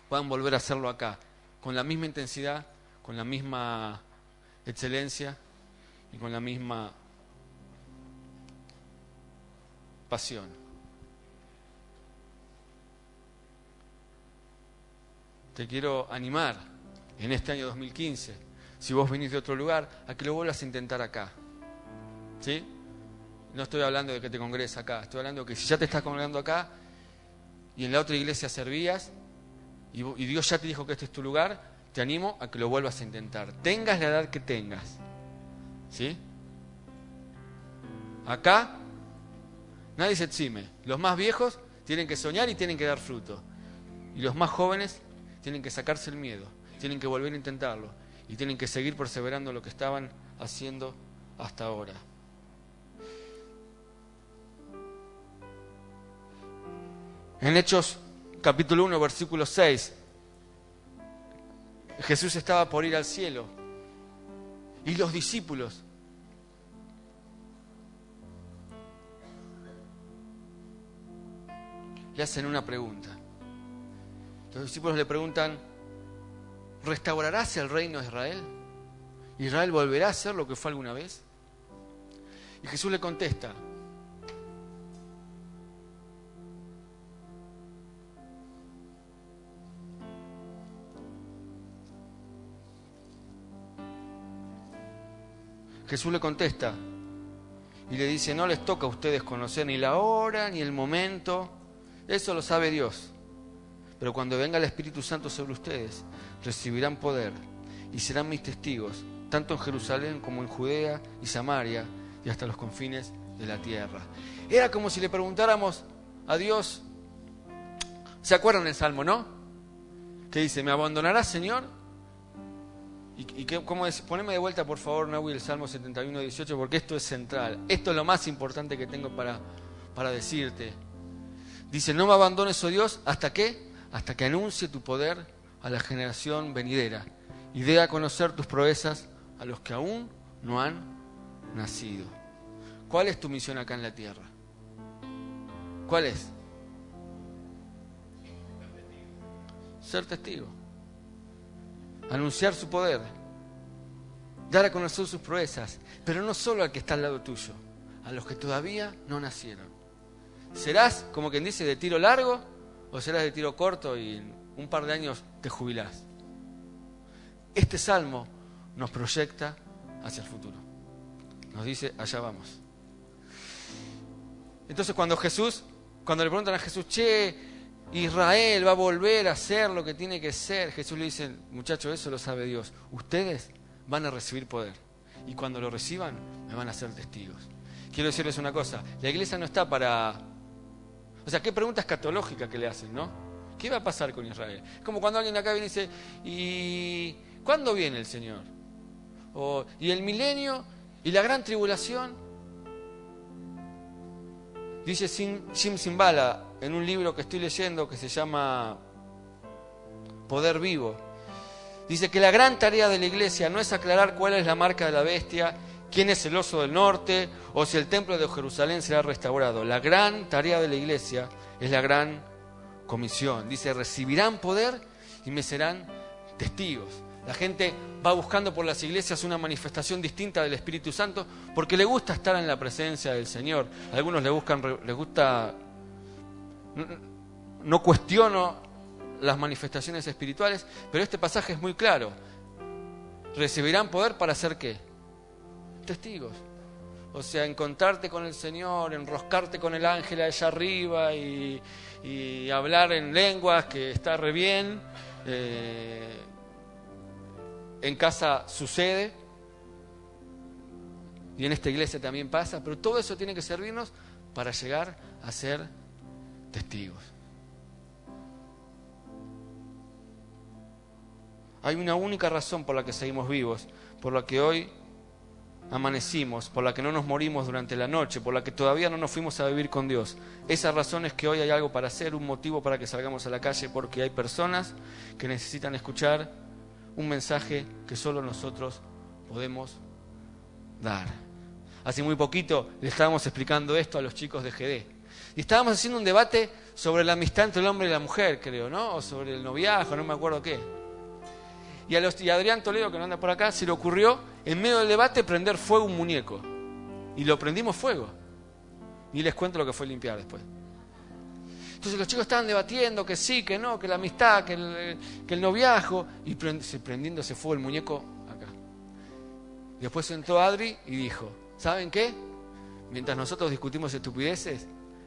puedan volver a hacerlo acá con la misma intensidad, con la misma excelencia y con la misma pasión. Te quiero animar en este año 2015, si vos venís de otro lugar, a que lo vuelvas a intentar acá. ¿Sí? No estoy hablando de que te congregues acá, estoy hablando de que si ya te estás congregando acá y en la otra iglesia servías y, Dios ya te dijo que este es tu lugar, te animo a que lo vuelvas a intentar. Tengas la edad que tengas. ¿Sí? Acá nadie se exime. Los más viejos tienen que soñar y tienen que dar fruto. Y los más jóvenes tienen que sacarse el miedo, tienen que volver a intentarlo y tienen que seguir perseverando lo que estaban haciendo hasta ahora. En Hechos capítulo 1, versículo 6, Jesús estaba por ir al cielo y los discípulos le hacen una pregunta. Los discípulos le preguntan, ¿restaurarás el reino de Israel? ¿Israel volverá a ser lo que fue alguna vez? Y Jesús le contesta, Jesús le contesta y le dice, no les toca a ustedes conocer ni la hora ni el momento, eso lo sabe Dios. Pero cuando venga el Espíritu Santo sobre ustedes, recibirán poder y serán mis testigos, tanto en Jerusalén como en Judea y Samaria y hasta los confines de la tierra. Era como si le preguntáramos a Dios, ¿se acuerdan del Salmo, no? Que dice, ¿me abandonarás, Señor? Y, que, ¿cómo es? Poneme de vuelta, por favor, Nahui, el Salmo 71, 18, porque esto es central. Esto es lo más importante que tengo para, para decirte. Dice, no me abandones, oh Dios, ¿hasta qué? hasta que anuncie tu poder a la generación venidera y dé a conocer tus proezas a los que aún no han nacido. ¿Cuál es tu misión acá en la tierra? ¿Cuál es? Ser testigo. Anunciar su poder. Dar a conocer sus proezas. Pero no solo al que está al lado tuyo, a los que todavía no nacieron. ¿Serás, como quien dice, de tiro largo o serás de tiro corto y en un par de años te jubilás. Este salmo nos proyecta hacia el futuro. Nos dice, allá vamos. Entonces cuando Jesús, cuando le preguntan a Jesús, che, Israel va a volver a ser lo que tiene que ser, Jesús le dice, muchachos, eso lo sabe Dios. Ustedes van a recibir poder. Y cuando lo reciban, me van a ser testigos. Quiero decirles una cosa, la iglesia no está para o sea, qué pregunta escatológica que le hacen, ¿no? ¿Qué va a pasar con Israel? Es como cuando alguien acá viene y dice, ¿y cuándo viene el Señor? O, ¿Y el milenio? ¿Y la gran tribulación? Dice Jim Simbala en un libro que estoy leyendo que se llama Poder Vivo. Dice que la gran tarea de la iglesia no es aclarar cuál es la marca de la bestia quién es el oso del norte o si el templo de Jerusalén será restaurado. La gran tarea de la iglesia es la gran comisión. Dice, recibirán poder y me serán testigos. La gente va buscando por las iglesias una manifestación distinta del Espíritu Santo porque le gusta estar en la presencia del Señor. A algunos le buscan, les gusta, no cuestiono las manifestaciones espirituales, pero este pasaje es muy claro. Recibirán poder para hacer qué? testigos. O sea, encontrarte con el Señor, enroscarte con el ángel allá arriba y, hablar en lenguas que está re bien. Eh, en casa sucede. Y en esta iglesia también pasa. Pero todo eso tiene que servirnos para llegar a ser testigos. Hay una única razón por la que seguimos vivos, por la que hoy amanecimos, por la que no nos morimos durante la noche, por la que todavía no nos fuimos a vivir con Dios. Esa razón es que hoy hay algo para hacer, un motivo para que salgamos a la calle, porque hay personas que necesitan escuchar un mensaje que solo nosotros podemos dar. Hace muy poquito le estábamos explicando esto a los chicos de GD. Y estábamos haciendo un debate sobre la amistad entre el hombre y la mujer, creo, ¿no? O sobre el noviazgo, no me acuerdo qué. Y a, los, y a Adrián Toledo, que no anda por acá, se le ocurrió en medio del debate prender fuego un muñeco. Y lo prendimos fuego. Ni les cuento lo que fue limpiar después. Entonces los chicos estaban debatiendo que sí, que no, que la amistad, que el, que el noviazgo, y prendiéndose fuego el muñeco acá. Después entró Adri y dijo, ¿saben qué? Mientras nosotros discutimos estupideces,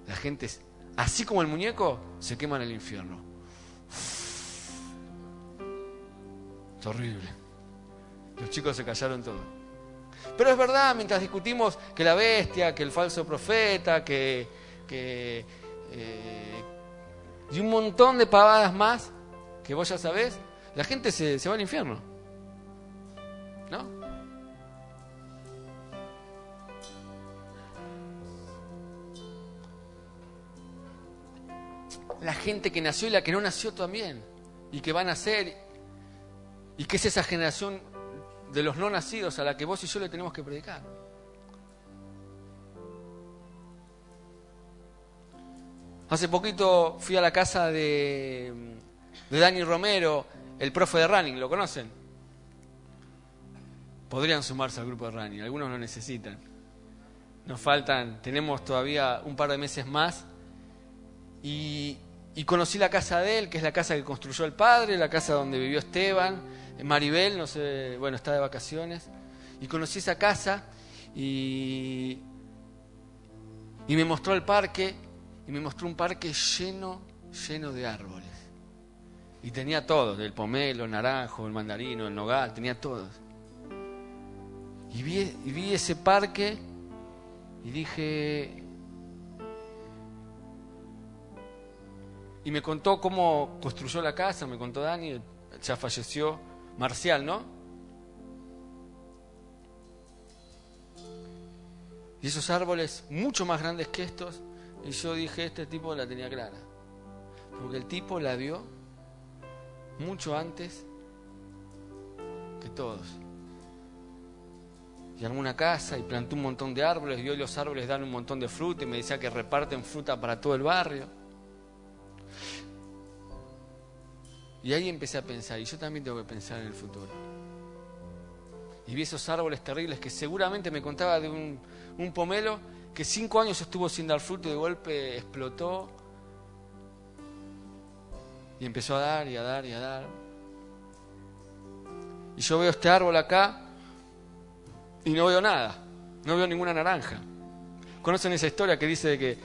la gente, así como el muñeco, se quema en el infierno. Es horrible. Los chicos se callaron todo. Pero es verdad, mientras discutimos que la bestia, que el falso profeta, que, que eh, y un montón de pavadas más que vos ya sabés, la gente se, se va al infierno. ¿No? La gente que nació y la que no nació también, y que va a nacer, y que es esa generación de los no nacidos a la que vos y yo le tenemos que predicar. Hace poquito fui a la casa de, de Dani Romero, el profe de running, ¿lo conocen? Podrían sumarse al grupo de running, algunos lo necesitan. Nos faltan, tenemos todavía un par de meses más. Y, y conocí la casa de él, que es la casa que construyó el padre, la casa donde vivió Esteban, Maribel, no sé, bueno, está de vacaciones. Y conocí esa casa y, y me mostró el parque y me mostró un parque lleno, lleno de árboles. Y tenía todos, el pomelo, el naranjo, el mandarino, el nogal, tenía todos. Y vi, y vi ese parque y dije... Y me contó cómo construyó la casa, me contó Dani, ya falleció, Marcial, ¿no? Y esos árboles mucho más grandes que estos y yo dije, este tipo la tenía clara. Porque el tipo la vio mucho antes que todos. Y armó una casa y plantó un montón de árboles y hoy los árboles dan un montón de fruta y me decía que reparten fruta para todo el barrio. Y ahí empecé a pensar, y yo también tengo que pensar en el futuro. Y vi esos árboles terribles que seguramente me contaba de un, pomelo que cinco años estuvo sin dar fruto y de golpe explotó y empezó a dar y a dar y a dar. Y yo veo este árbol acá y no veo nada, no veo ninguna naranja. ¿Conocen esa historia que dice que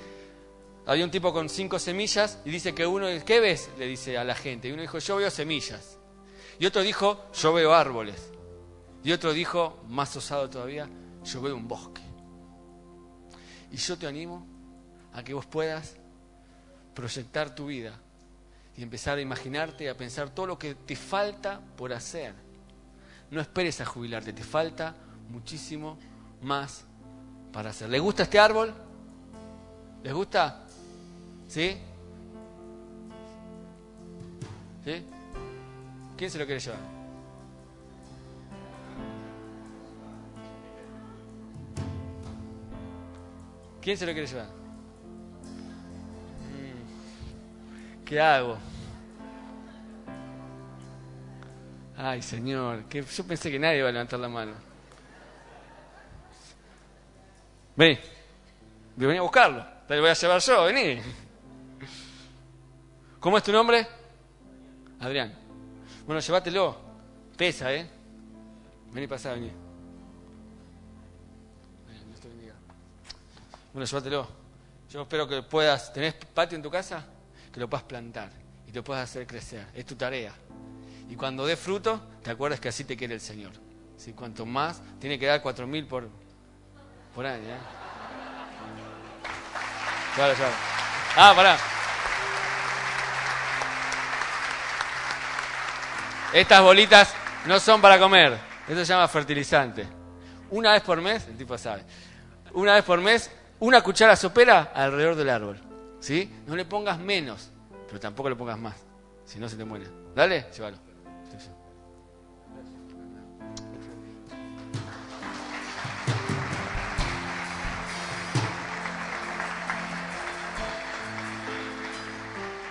había un tipo con cinco semillas y dice que uno, ¿qué ves? Le dice a la gente. Y uno dijo, yo veo semillas. Y otro dijo, yo veo árboles. Y otro dijo, más osado todavía, yo veo un bosque. Y yo te animo a que vos puedas proyectar tu vida y empezar a imaginarte, a pensar todo lo que te falta por hacer. No esperes a jubilarte, te falta muchísimo más para hacer. ¿Les gusta este árbol? ¿Les gusta? ¿Sí? ¿Sí? ¿Quién se lo quiere llevar? ¿Quién se lo quiere llevar? Mm. ¿Qué hago? Ay, Señor, que yo pensé que nadie iba a levantar la mano. Vení, vení a buscarlo. Te lo voy a llevar yo, vení. ¿Cómo es tu nombre? Adrián. Bueno, llévatelo. Pesa, ¿eh? Vení, pasá, vení. Bueno, llévatelo. Yo espero que puedas, ¿tenés patio en tu casa? Que lo puedas plantar y te puedas hacer crecer. Es tu tarea. Y cuando dé fruto, te acuerdas que así te quiere el Señor. ¿Sí? Cuanto más, tiene que dar cuatro mil por, por año. ¿eh? Claro. Ah, pará. Estas bolitas no son para comer. Esto se llama fertilizante. Una vez por mes, el tipo sabe. Una vez por mes una cuchara sopera alrededor del árbol. ¿Sí? No le pongas menos, pero tampoco le pongas más. Si no, se te muere. Dale, llévalo.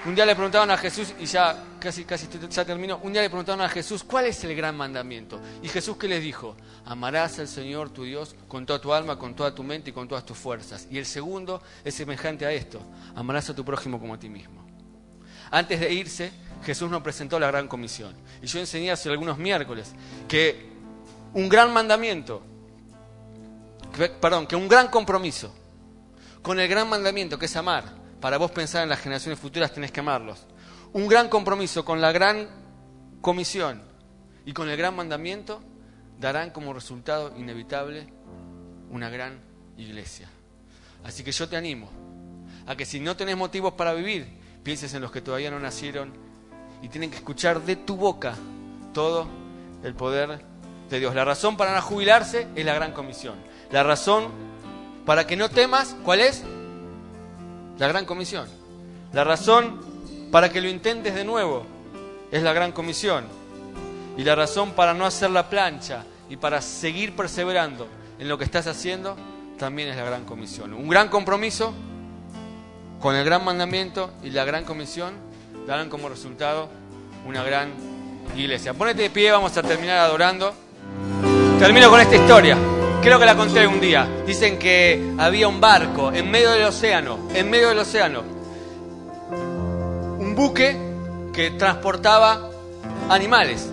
un día le preguntaban a Jesús, y ya casi, casi ya termino, un día le preguntaron a Jesús, ¿cuál es el gran mandamiento? Y Jesús, ¿qué les dijo? Amarás al Señor tu Dios con toda tu alma, con toda tu mente y con todas tus fuerzas. Y el segundo es semejante a esto, amarás a tu prójimo como a ti mismo. Antes de irse, Jesús nos presentó la gran comisión. Y yo enseñé hace algunos miércoles que un gran mandamiento, perdón, que un gran compromiso con el gran mandamiento que es amar, para vos pensar en las generaciones futuras tenés que amarlos. Un gran compromiso con la gran comisión y con el gran mandamiento darán como resultado inevitable una gran iglesia. Así que yo te animo a que si no tenés motivos para vivir, pienses en los que todavía no nacieron y tienen que escuchar de tu boca todo el poder de Dios. La razón para no jubilarse es la gran comisión. La razón para que no temas, ¿cuál es? La gran comisión. La razón para que lo intentes de nuevo es la gran comisión. Y la razón para no hacer la plancha y para seguir perseverando en lo que estás haciendo también es la gran comisión. Un gran compromiso con el gran mandamiento y la gran comisión darán como resultado una gran iglesia. Ponete de pie, vamos a terminar adorando. Termino con esta historia. Creo que la conté un día. Dicen que había un barco en medio del océano, en medio del océano. Un buque que transportaba animales.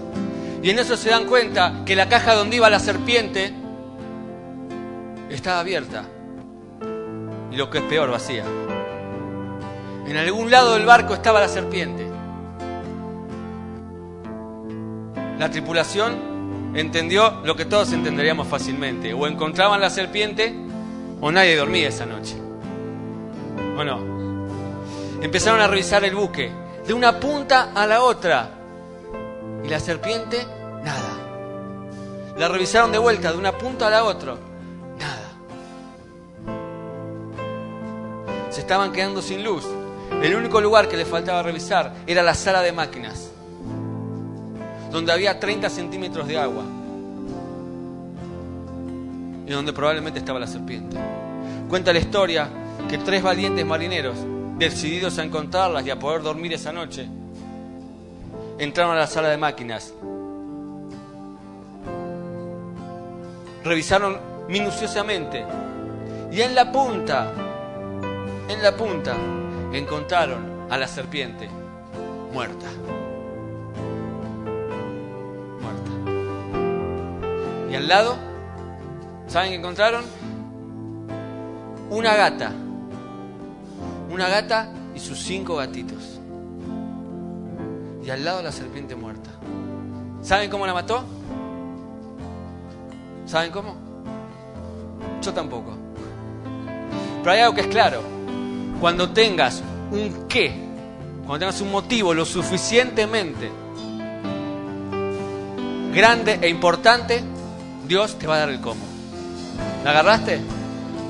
Y en eso se dan cuenta que la caja donde iba la serpiente estaba abierta. Y lo que es peor, vacía. En algún lado del barco estaba la serpiente. La tripulación entendió lo que todos entenderíamos fácilmente. O encontraban la serpiente o nadie dormía esa noche. ¿O no? Empezaron a revisar el buque de una punta a la otra. Y la serpiente, nada. La revisaron de vuelta de una punta a la otra. Nada. Se estaban quedando sin luz. El único lugar que le faltaba revisar era la sala de máquinas, donde había 30 centímetros de agua y donde probablemente estaba la serpiente. Cuenta la historia que tres valientes marineros, decididos a encontrarlas y a poder dormir esa noche, entraron a la sala de máquinas. Revisaron minuciosamente y en la punta, en la punta, encontraron a la serpiente muerta. Muerta. Y al lado, ¿saben qué encontraron? Una gata. Una gata y sus cinco gatitos. Y al lado la serpiente muerta. ¿Saben cómo la mató? ¿Saben cómo? Yo tampoco. Pero hay algo que es claro cuando tengas un qué, cuando tengas un motivo lo suficientemente grande e importante, Dios te va a dar el cómo. ¿La agarraste?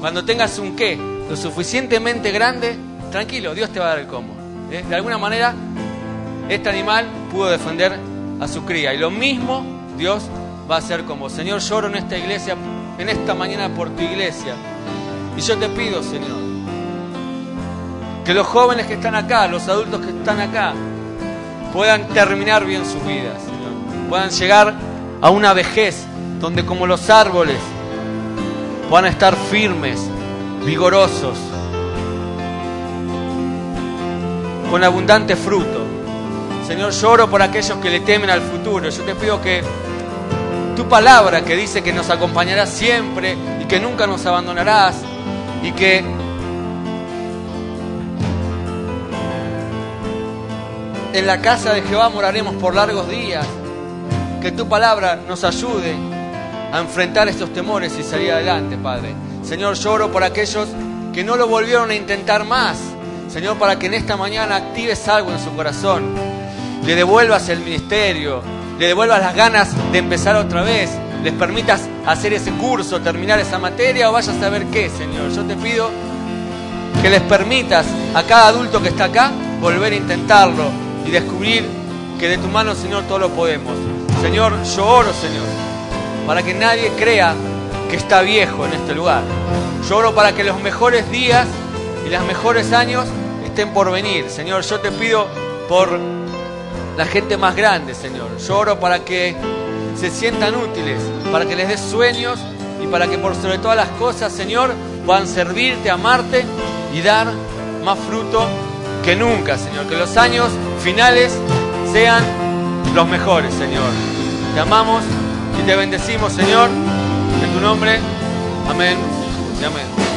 Cuando tengas un qué lo suficientemente grande, tranquilo, Dios te va a dar el cómo. ¿Eh? De alguna manera, este animal pudo defender a su cría. Y lo mismo Dios va a hacer como, Señor, lloro en esta iglesia, en esta mañana por tu iglesia. Y yo te pido, Señor, que los jóvenes que están acá, los adultos que están acá, puedan terminar bien sus vidas, puedan llegar a una vejez donde como los árboles puedan estar firmes, vigorosos, con abundante fruto. Señor, lloro por aquellos que le temen al futuro. Yo te pido que tu palabra que dice que nos acompañarás siempre y que nunca nos abandonarás y que En la casa de Jehová moraremos por largos días. Que tu palabra nos ayude a enfrentar estos temores y salir adelante, Padre. Señor, lloro por aquellos que no lo volvieron a intentar más. Señor, para que en esta mañana actives algo en su corazón. Le devuelvas el ministerio, le devuelvas las ganas de empezar otra vez. Les permitas hacer ese curso, terminar esa materia o vayas a saber qué, Señor. Yo te pido que les permitas a cada adulto que está acá volver a intentarlo, y descubrir que de tu mano, Señor, todo lo podemos. Señor, yo oro, Señor, para que nadie crea que está viejo en este lugar. Yo oro para que los mejores días y los mejores años estén por venir. Señor, yo te pido por la gente más grande, Señor. Yo oro para que se sientan útiles, para que les des sueños y para que por sobre todas las cosas, Señor, puedan servirte, amarte y dar más fruto que nunca, Señor. Que los años finales sean los mejores, Señor. Te amamos y te bendecimos, Señor. En tu nombre. Amén y amén.